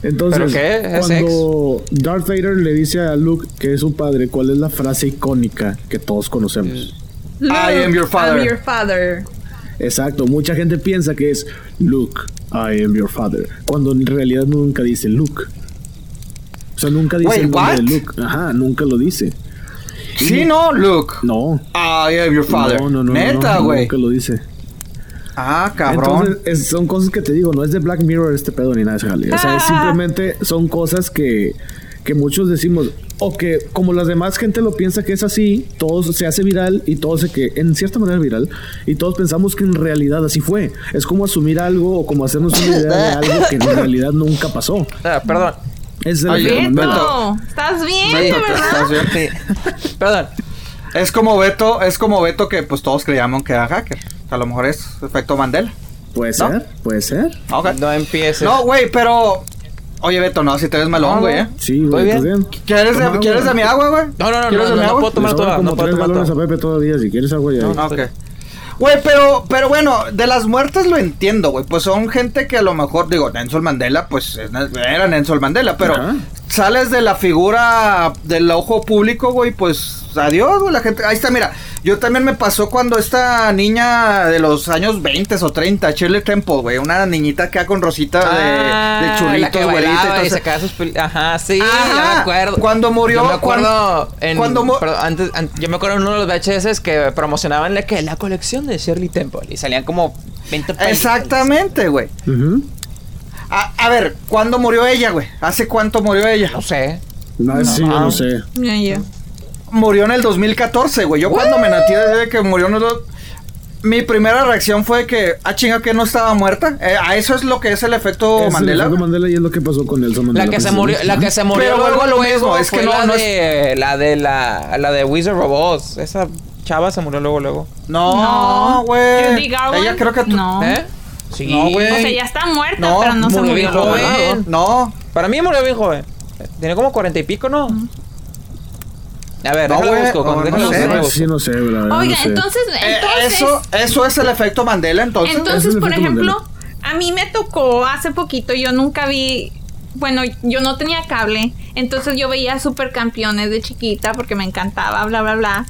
Entonces, ¿Pero qué? ¿Es cuando Darth Vader le dice a Luke que es su padre, ¿cuál es la frase icónica que todos conocemos? I am your father. I'm your father. Exacto, mucha gente piensa que es Luke, I am your father, cuando en realidad nunca dice Luke. O sea, nunca dice Wait, el nombre de what? Luke. Ajá, nunca lo dice. Sí, no, Luke. No. I am your father. No, no, no. Neta, no, güey. Nunca lo dice. Ah, cabrón. Entonces, es- son cosas que te digo, no es de Black Mirror este pedo ni nada de ese jale. O sea, es simplemente son cosas que, que muchos decimos, o que como las demás gente lo piensa que es así, todo se hace viral y todo se que, en cierta manera viral, y todos pensamos que en realidad así fue. Es como asumir algo o como hacernos una idea de algo que en realidad nunca pasó. Ah, perdón. Es el Oye. Beto, ¿estás bien, Beto, estás bien? Sí. Perdón. Es como Beto, es como Beto que pues todos creíamos que era hacker. A lo mejor es efecto Mandela. Puede ¿No? ser, puede ser. No empieces. No, güey, pero. Oye, Beto, no, si te ves malón, güey. ¿eh? Sí, güey, bien. ¿estás bien? ¿Quieres de, ¿quieres de mi agua, güey? No, no, no, ¿Quieres no, de mi no, agua? puedo tomar toda, no puedo tomar toda. a Pepe todavía, si quieres agua ya. No, Ok. Güey, pero, pero bueno, de las muertes lo entiendo, güey. Pues son gente que a lo mejor, digo, Nelson Mandela, pues es- era Nelson Mandela, pero Ajá. sales de la figura del ojo público, güey, pues adiós, güey. La gente, ahí está, mira, yo también me pasó cuando esta niña de los años 20 o 30, Shirley Temple, güey, una niñita acá con rosita de, Ah, de la chulitos, que güerita y todo y sacaba sus pel- Ajá, sí, Ajá. yo me acuerdo. Cuando murió- Yo me acuerdo cuando- en... cuando mu- perdón, antes, an- yo me acuerdo en uno de los VHS que promocionaban la, que la colección de Shirley Temple y salían como 20 películas. Exactamente, güey. Ujú. A, a ver, ¿cuándo murió ella, güey? ¿Hace cuánto murió ella? No sé. No, sí, yo no sé. Ya, ya. Murió en el 2014, güey. Yo cuando me nací desde que murió en el... Mi primera reacción fue que, ah, chinga, que no estaba muerta. Eh, a eso es lo que es el efecto Es Mandela. el efecto. Mandela y es lo que pasó con Nelson La Mandela. que se murió, la que se murió Pero luego, vuelvo a lo luego mismo, es que no- la no es- de la de la la de Wizard of Oz. Esa chava se murió luego luego. No, No. güey. Garland. Ella creo que... tú- No. ¿Eh? Sí. No, güey. O sea, ya está muerta, No, pero no se murió bien joven. No. Para mí murió bien joven. Tiene como cuarenta y pico, ¿no? A ver, No, déjalo güey, busco, no, con- no sé, busco, sí, no sé, verdad, Oiga, no sé. entonces, Eh, entonces, eso, eso es el efecto Mandela, entonces. entonces, es el por efecto ejemplo, a mí me tocó hace poquito, yo nunca vi, bueno, yo no tenía cable, entonces yo veía supercampeones de chiquita porque me encantaba, bla, bla, bla.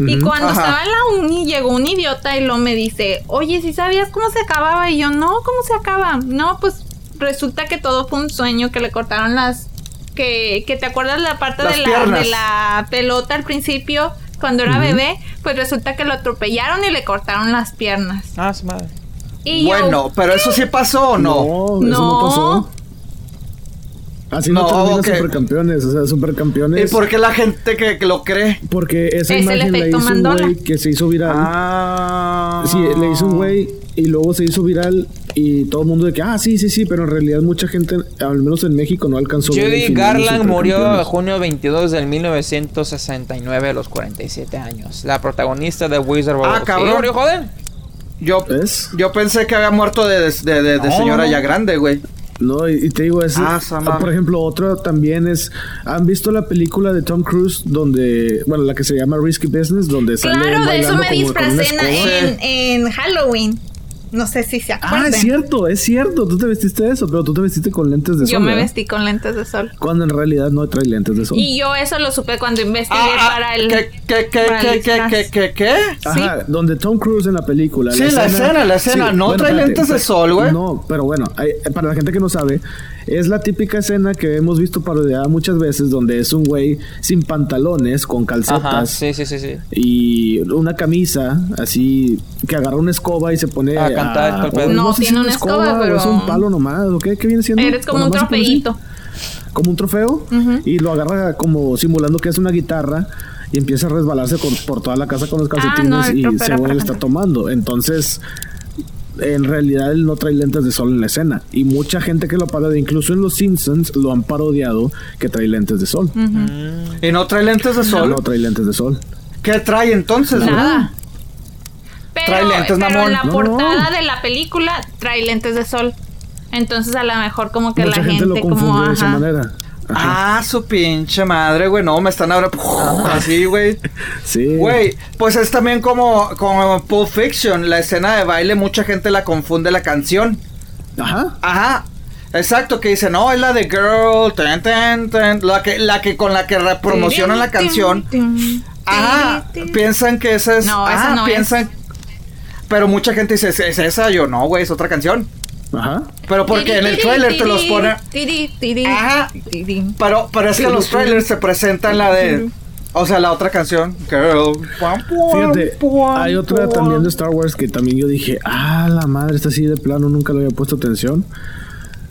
Y cuando Ajá. estaba en la uni, llegó un idiota y lo me dice, oye, ¿si sabías cómo se acababa? Y yo, no, ¿cómo se acaba? No, pues resulta que todo fue un sueño, que le cortaron las... Que, que te acuerdas la parte de la, de la pelota al principio, cuando era bebé, pues resulta que lo atropellaron y le cortaron las piernas. Ah, su madre. Y yo, Bueno, pero eso sí pasó o no. No, eso no No. pasó. Así no, No, terminan ok. supercampeones, o sea, ¿Y supercampeones. por qué la gente que, que lo cree? Porque esa Es el imagen la efecto hizo un güey que se hizo viral. Ah. Sí, le hizo un güey y luego se hizo viral y todo el mundo de que, ah, sí, sí, sí, pero en realidad mucha gente, al menos en México, no alcanzó. Judy Garland murió junio 22 del 1969 a los 47 años. La protagonista de Wizard of Ah, Oz. cabrón. ¿Sí, murió joven? Yo, yo pensé que había muerto de, de, de- de No, señora ya grande, güey. No, y, y te digo, es, Ah, por ejemplo, otra también es, ¿han visto la película de Tom Cruise donde, bueno, la que se llama Risky Business, donde sale él Claro, de eso me disfracé en, en Halloween. No sé si se Ah, acuerdan. es cierto, es cierto, tú te vestiste de eso, pero tú te vestiste con lentes de sol. Yo me ¿verdad? vestí con lentes de sol. Cuando en realidad no trae lentes de sol. Y yo eso lo supe cuando investigué Ah, ah, para el. ¿Qué, qué, qué, qué, qué, qué, qué, qué? Ajá, donde Tom Cruise en la película. Sí, la escena, la escena. No trae lentes de sol, güey. No, pero bueno, hay- para la gente que no sabe, es la típica escena que hemos visto parodiada muchas veces, donde es un güey sin pantalones, con Ajá, calcetas sí, sí, sí, sí. y una camisa, así, que agarra una escoba y se pone A cantar o pedo. No sé tiene una escoba, o pero- es un palo nomás, ¿o qué? ¿Qué viene siendo? Eres como ¿O un trofeito. como un trofeo y lo agarra como simulando que es una guitarra y empieza a resbalarse con- por toda la casa con los calcetines no, el y según él está tomando. Entonces, en realidad él no trae lentes de sol en la escena y mucha gente que lo parodia, incluso en los Simpsons lo han parodiado que trae lentes de sol. ¿Y no trae lentes de sol? No trae lentes de sol. ¿Qué trae entonces? Nada. Pero, Trae lentes, pero mamón. en la No, no. portada de la película trae lentes de sol. Entonces a lo mejor como que mucha la gente, gente, lo como confunde de esa manera. Ajá. Ah, su pinche madre, güey. No, me están ahora. Así, güey. Sí. Güey, pues es también como, como Pulp Fiction. La escena de baile, mucha gente la confunde la canción. Ajá. Ajá. Exacto, que dice, no, es la de Girl, ten, ten, ten", la que, la que con la que promocionan la canción. Ajá, piensan que esa es. No, esa no piensan. Pero mucha gente dice, ¿es, es esa? Yo, no, güey, es otra canción. Ajá. Pero porque en el trailer te los pone. Ajá. Pero, pero es que en los trailers se presentan la de. O sea, la otra canción. Girl. Fíjate, hay otra también de Star Wars que también yo dije, ah, la madre, esta así de plano, nunca le había puesto atención.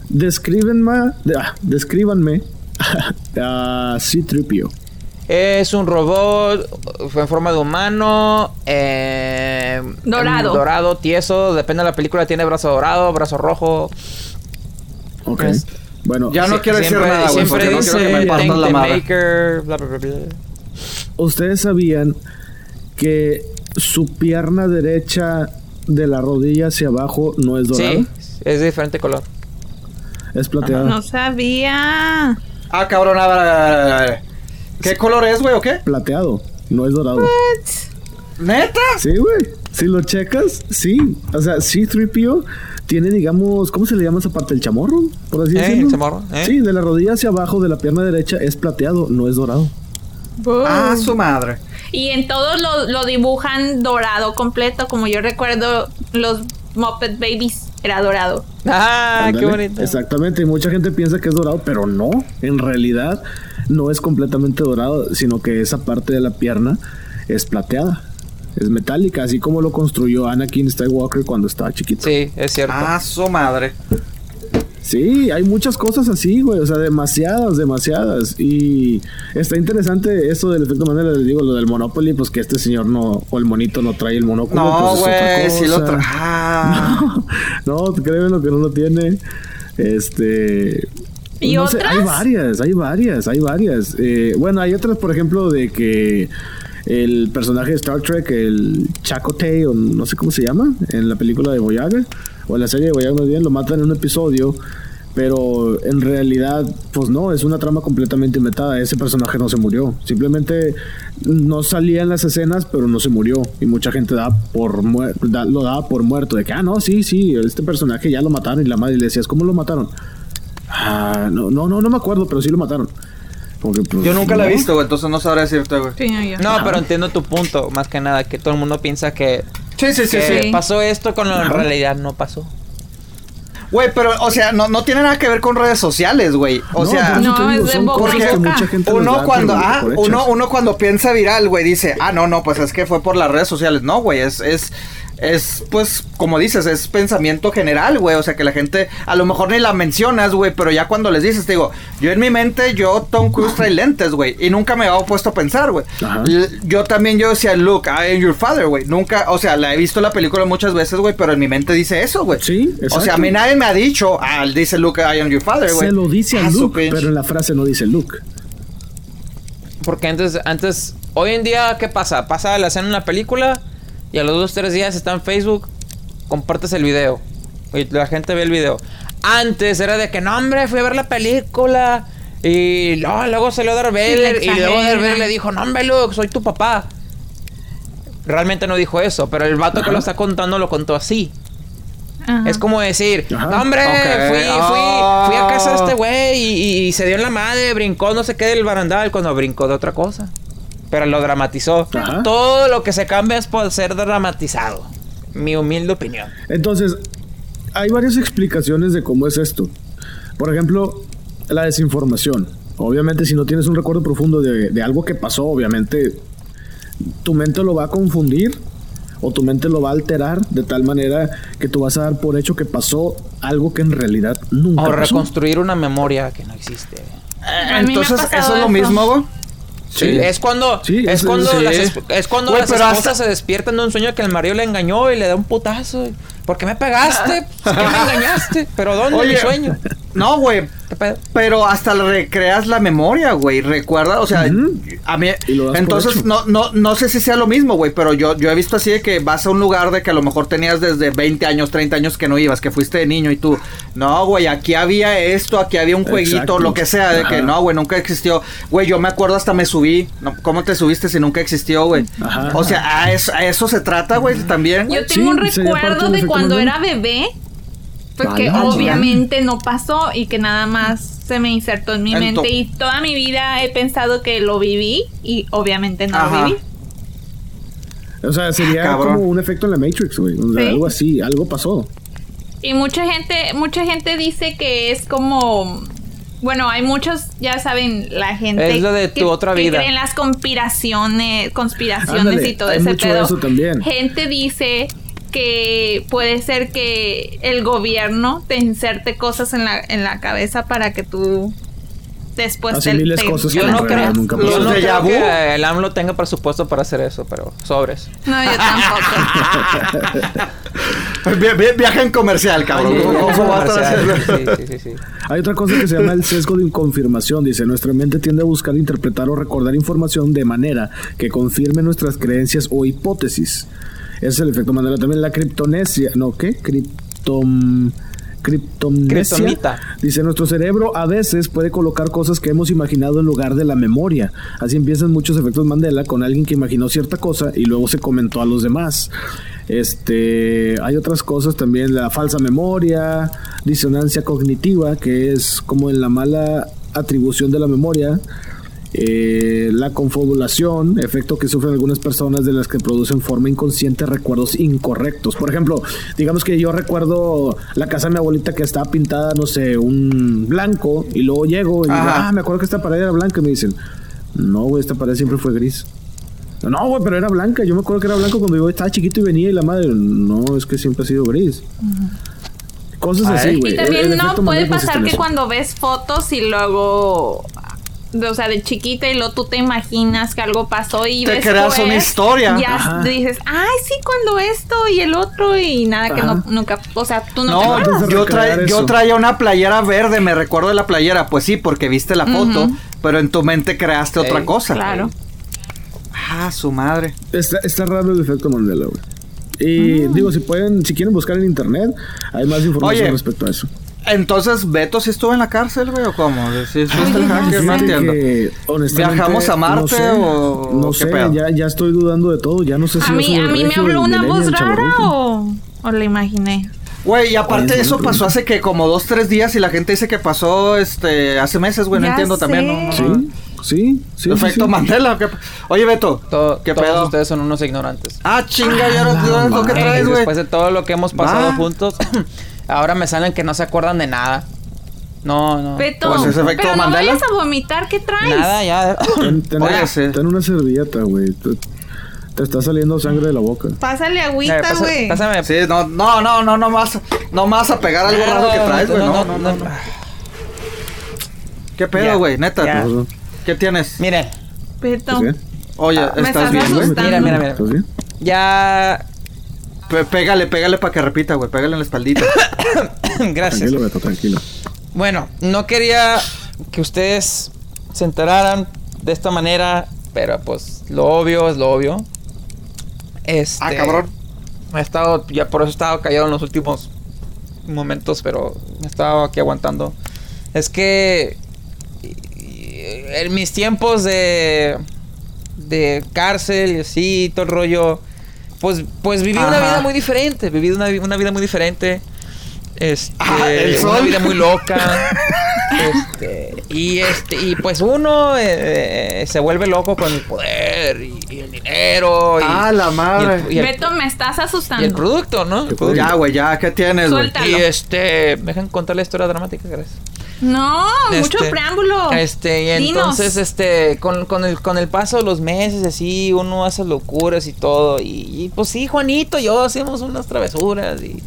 Descríbenme, de- ah, descríbanme a C-3PO. Es un robot en forma de humano. eh, Dorado. Dorado, tieso. Depende de la película. Tiene brazo dorado, brazo rojo. Ok. Es- Bueno, Ya no quiero decir siempre, nada, güey, Siempre no dice quiero que me partan la madre. Maker, bla, bla, bla, bla. ¿ustedes sabían que su pierna derecha de la rodilla hacia abajo no es dorada? Sí, es de diferente color. Es plateada. No sabía. Ah, cabrón, a ver, a ver, a ver. ¿Qué color es, güey, o qué? Plateado, no es dorado. ¿Neta? Sí, güey. Si lo checas, sí. O sea, C-3PO tiene, digamos, ¿cómo se le llama esa parte? ¿El chamorro? Por así Eh, decirlo. el chamorro, eh. Sí, de la rodilla hacia abajo de la pierna derecha es plateado, no es dorado. Ah, su madre. Y en todos lo, lo dibujan dorado completo, como yo recuerdo los Muppet Babies era dorado. Ah, qué bonito. Exactamente, y mucha gente piensa que es dorado, pero no, en realidad no es completamente dorado, sino que esa parte de la pierna es plateada, es metálica, así como lo construyó Anakin Skywalker cuando estaba chiquito. Sí, es cierto. Ah, su madre. Sí, hay muchas cosas así, güey, o sea, demasiadas, demasiadas, y está interesante eso del efecto Mandela, les digo, lo del Monopoly, pues que este señor no, o el monito no trae el monóculo, No, pues es otra güey, sí lo cosa. trae. Ah. no, créeme lo que no lo tiene. Este. ¿Y no sé, hay varias, hay varias, hay varias. Eh, bueno, hay otras, por ejemplo, de que el personaje de Star Trek, el Chakotay, o no sé cómo se llama, en la película de Voyager, o en la serie de Voyager, más bien, lo matan en un episodio. Pero en realidad, pues no, es una trama completamente inventada. Ese personaje no se murió. Simplemente no salía en las escenas, pero no se murió. Y mucha gente da por da- lo daba por muerto. De que, ah, no, sí, sí, este personaje ya lo mataron. Y la madre le decías, ¿cómo lo mataron? Ah, no, no, no, no me acuerdo, pero sí lo mataron. Porque, pues, Yo nunca la he visto, güey, entonces no sabré decirte, güey. Sí, No, pero entiendo tu punto, más que nada, que todo el mundo piensa que, Sí, sí, sí, que sí. pasó esto cuando en realidad no pasó. Güey, pero, o sea, no, no tiene nada que ver con redes sociales, güey. O No, sea, te No, es de boca mucha gente uno cuando, ah, uno, uno cuando piensa viral, güey, dice, ah, no, no, pues es que fue por las redes sociales. No, güey, es, es, es, pues, como dices, es pensamiento general, güey. O sea, que la gente, a lo mejor ni la mencionas, güey, pero ya cuando les dices, te digo, yo en mi mente, yo, Tom Cruise trae lentes, güey, y nunca me había puesto a pensar, güey. Yo también, yo decía, look, I am your father, güey. Nunca, o sea, la he visto la película muchas veces, güey, pero en mi mente dice eso, güey. Sí, O sea, exacto. a mí nadie me ha dicho, ah, dice Luke, I am your father, güey. Se lo dice a Ah, su Luke, pero en la frase no dice Luke. Porque antes, antes, hoy en día, ¿qué pasa? Pasa la escena en una película y a los dos, tres días está en Facebook, compartes el video. Y la gente ve el video. Antes era de que, no, hombre, fui a ver la película. Y no, luego salió Darth Vader. Y luego Darth. Vader le dijo, no, hombre, Luke, soy tu papá. Realmente no dijo eso, pero el vato que lo está contando lo contó así. Ajá. Es como decir, no, hombre, fui, fui, Ah. fui a casa de este güey y, y se dio en la madre, brincó no sé qué del barandal cuando brincó de otra cosa. Pero lo dramatizó. Ajá. Todo lo que se cambia es por ser dramatizado. Mi humilde opinión. Entonces, hay varias explicaciones de cómo es esto. Por ejemplo, la desinformación. Obviamente, si no tienes un recuerdo profundo de, de algo que pasó, obviamente tu mente lo va a confundir o tu mente lo va a alterar de tal manera que tú vas a dar por hecho que pasó algo que en realidad nunca O pasó. reconstruir una memoria que no existe. Entonces, eso es lo eso. mismo, Sí. Es cuando, Sí, es es- cuando, sí. las, es cuando Güey, las esposas hasta- se despiertan de un sueño que el marido le engañó y le da un putazo. ¿Por qué me pegaste? ¿Por qué me engañaste? ¿Pero dónde Oye. mi sueño? No, güey. Pero hasta recreas la memoria, güey. Recuerda, o sea, a mí. Entonces, no, no, no sé si sea lo mismo, güey. Pero yo, yo he visto así de que vas a un lugar de que a lo mejor tenías desde 20 años, 30 años que no ibas, que fuiste de niño y tú. No, güey, aquí había esto, aquí había un jueguito, Exacto. lo que sea, de que no, güey, nunca existió. Güey, yo me acuerdo hasta me subí. No, ¿Cómo te subiste si nunca existió, güey? Ajá. O sea, a eso, a eso se trata, güey, también. Yo tengo un Sí, recuerdo de cuando era bebé, porque Ah, obviamente no pasó y que nada más se me insertó en mi mente y toda mi vida he pensado que lo viví y obviamente no Ajá. lo viví. O sea, sería Cabrón. como un efecto en la Matrix, güey. O sea, Sí. Algo así, algo pasó. Y mucha gente, mucha gente dice que es como bueno, hay muchos, ya saben, la gente Es lo de tu otra que vida. cree en las conspiraciones, conspiraciones Ándale, y todo hay ese mucho pedo. eso también. Gente dice que puede ser que el gobierno te inserte cosas en la, en la cabeza para que tú después te, cosas Yo no creo, nunca yo no creo que el AMLO tenga presupuesto para hacer eso, pero sobres. No, yo tampoco. Vi- Viaje en comercial, cabrón. Oye, ¿Cómo, cómo va a estar haciendo? Sí, sí, sí, sí. Hay otra cosa que se llama el sesgo de confirmación. Dice, nuestra mente tiende a buscar, interpretar o recordar información de manera que confirme nuestras creencias o hipótesis. Es el efecto Mandela. También la criptonesia. No, ¿qué? Criptom... Criptomnesia. Dice, nuestro cerebro a veces puede colocar cosas que hemos imaginado en lugar de la memoria. Así empiezan muchos efectos Mandela con alguien que imaginó cierta cosa y luego se comentó a los demás. Este, hay otras cosas también, la falsa memoria, disonancia cognitiva, que es como en la mala atribución de la memoria. Eh, la confabulación, efecto que sufren algunas personas de las que producen forma inconsciente recuerdos incorrectos. Por ejemplo, digamos que yo recuerdo la casa de mi abuelita que estaba pintada, no sé, un blanco, y luego llego y digo, ah, me acuerdo que esta pared era blanca, y me dicen, no, güey, esta pared siempre fue gris. No, güey, pero era blanca. Yo me acuerdo que era blanco cuando yo estaba chiquito y venía y la madre, no, es que siempre ha sido gris. Cosas Ay. así, güey. Y El- también el no puede pasar que eso. cuando ves fotos y luego, o sea, de chiquita y luego tú te imaginas que algo pasó y Te después creas una historia. Ya Ajá. dices, ay, sí, cuando esto y el otro y nada que no, nunca, o sea, tú no, No, te yo, tra- yo traía una playera verde, me recuerdo de la playera. Pues sí, porque viste la foto, pero en tu mente creaste otra cosa. Claro. Ah, su madre. Está, está raro el efecto Mandela, güey. Y Mm. digo, si pueden, si quieren buscar en internet, hay más información Oye. respecto a eso. Entonces, ¿Beto sí estuvo en la cárcel, güey, o cómo? ¿Sí, sí no hacker? No entiendo. que, ¿Viajamos a Marte no sé, o- no sé, qué pedo? ya, ya estoy dudando de todo, ya no sé si A mí, a mí me habló una voz rara o, o la imaginé. Güey, y aparte Oye, eso pasó hace que como dos, tres días y la gente dice que pasó este hace meses, güey, no Ya entiendo también. sé. no, no, Sí, no. Sí, sí. Efecto sí. Mandela. ¿qué- Oye, Beto. To- ¿Qué todos pedo? ustedes son unos ignorantes. Ah, chinga, ya no no, lo que traes, güey. Después de todo lo que hemos pasado Va. juntos, ahora me salen que no se acuerdan de nada. No, no. Beto, Pues ese efecto pero no Mandela. vayas a vomitar, ¿qué traes? Nada, ya. Ten, ten- Oye, sí. ten una servilleta, güey. Te, te está saliendo sangre de la boca. Pásale Eh, agüita, pasa- güey. pásame. Sí, no, no, no, no, no más, no más a pegar algo raro que traes, güey. No, no, no, no. ¿Qué pedo, güey? Neta. ya. ¿Qué tienes? Miren, Beto. ¿Estás bien? Oye, Ah, ¿estás bien, güey? mira, mira, mira. ¿Estás bien? Ya. Pégale, pégale para que repita, güey. Pégale en la espaldita. Gracias. Tranquilo, Beto, tranquilo. Bueno, no quería que ustedes se enteraran de esta manera, pero pues lo obvio es lo obvio. Este, Ah, cabrón. He estado, ya por eso he estado callado en los últimos momentos, pero me he estado aquí aguantando. Es que en mis tiempos de de cárcel y así, todo el rollo, pues pues viví una vida muy diferente, viví una, vi- una vida muy diferente. Este, Ah, el una sol. vida muy loca. este, y este y pues uno eh, se vuelve loco con el poder y, y el dinero y, Ah, la y el- madre. y el- Beto, me estás y el asustando. producto, ¿no? El producto. Ya, güey, ya. ¿Qué tienes, güey? Y este, me dejan contar la historia dramática, gracias. No, mucho Este, preámbulo. Este, y Dinos. entonces, este, con, con el, con el paso de los meses, así, uno hace locuras y todo. Y, y, pues sí, Juanito y yo hacemos unas travesuras y.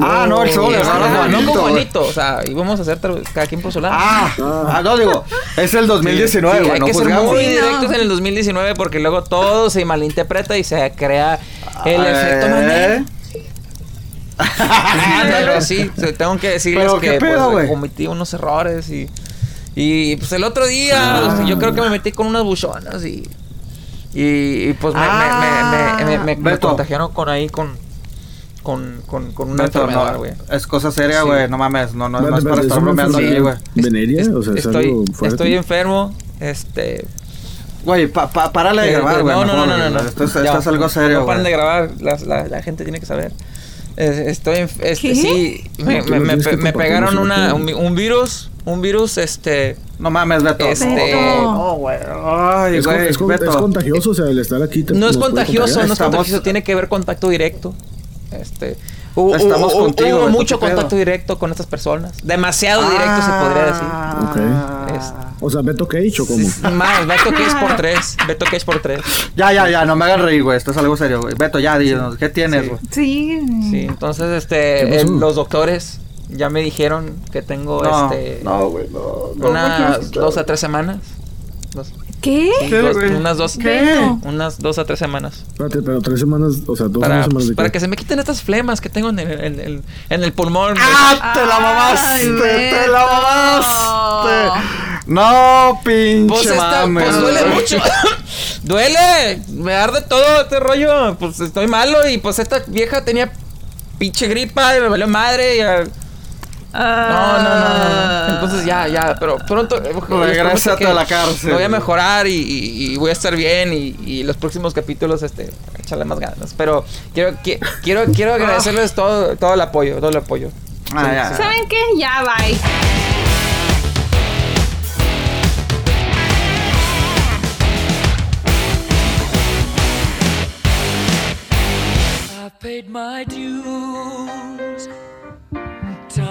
Ah, no, el sol, y, el este, no, no Juanito, con güey. Juanito, o sea, íbamos a hacer cada quien por su lado. Ah, ah, no digo, es el 2019, Sí, güey, hay no que ser muy Sí, directos en el 2019 porque luego todo se malinterpreta y se crea el efecto Mandela. Ándale, sí, tengo que decirles Pero, ¿qué que pedo, pues, güey? cometí unos errores y y pues el otro día Ah. yo creo que me metí con unas buchonas y y, y, pues me, Ah, me, me, me, me- me Beto. contagiaron con ahí con con, con, con una Beto, enfermedad, no, güey. es cosa seria, Sí. güey, no mames, no, no, no es para estar ¿es una bromeando aquí, güey. ¿Veneria? O sea, es estoy, algo fuerte. estoy enfermo, este Güey, pa, pa, párale de Eh, grabar, eh, güey. no, no, no, no, no, güey. no. Esto es, Ya, esto es algo serio, No paren de güey. grabar, la, la, la gente tiene que saber. Estoy, en, este, ¿Qué? sí, me, me, me, me pegaron una, un, un virus, un virus, este, No mames, Beto. Este- Beto. No, güey. Ay, Es, güey, es con- Beto. es contagioso, o sea, el estar aquí te- no es contagioso, no es contagioso, tiene que ver contacto directo. Este, hubo, Estamos hubo- contigo, hubo mucho contacto directo con estas personas, demasiado directo se podría decir. Ah. Este. O sea, Beto Cage o cómo. Más, Beto Cage por tres, Beto Cage por tres. Ya, ya, ya, no me hagan reír, güey. Esto es algo serio, güey. Beto, ya, dinos, ¿qué tienes, Sí. güey? Sí. Sí, entonces, ¿Qué este, el- los doctores ya me dijeron que tengo, No, este, no, güey, no. no, unas dos a tres semanas. Dos- ¿Qué? sí, ¿Qué, dos- güey? unas dos, ¿Qué? unas dos a tres semanas. Espérate, pero tres semanas, o sea, dos Para, semanas de para qué? que se me quiten estas flemas que tengo en el, en el- en el pulmón. ¡Ah! ¡Te la mamaste! Ay, ¡Te la mamaste! No, pinche Pues, esta- mames. pues duele mucho. duele. Me arde todo este rollo. Pues estoy malo y pues esta vieja tenía pinche gripa y me valió madre. Y, ah, No, no, no, no. Entonces ya, ya, pero pronto. eh, Regrésate que a la cárcel. Voy a mejorar y, y- y voy a estar bien y, y los próximos capítulos, este, echarle más ganas. Pero quiero, qui- quiero, quiero agradecerles todo, todo el apoyo, todo el apoyo. Ah, ya. ¿Saben qué? Ya, bye. I've paid my dues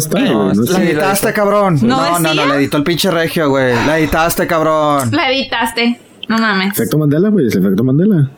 está, no, güey. No la editaste, cabrón. No, no, no, no, la editó el pinche regio, güey. La editaste, cabrón. La editaste. No mames. Efecto Mandela, güey. Es efecto Mandela.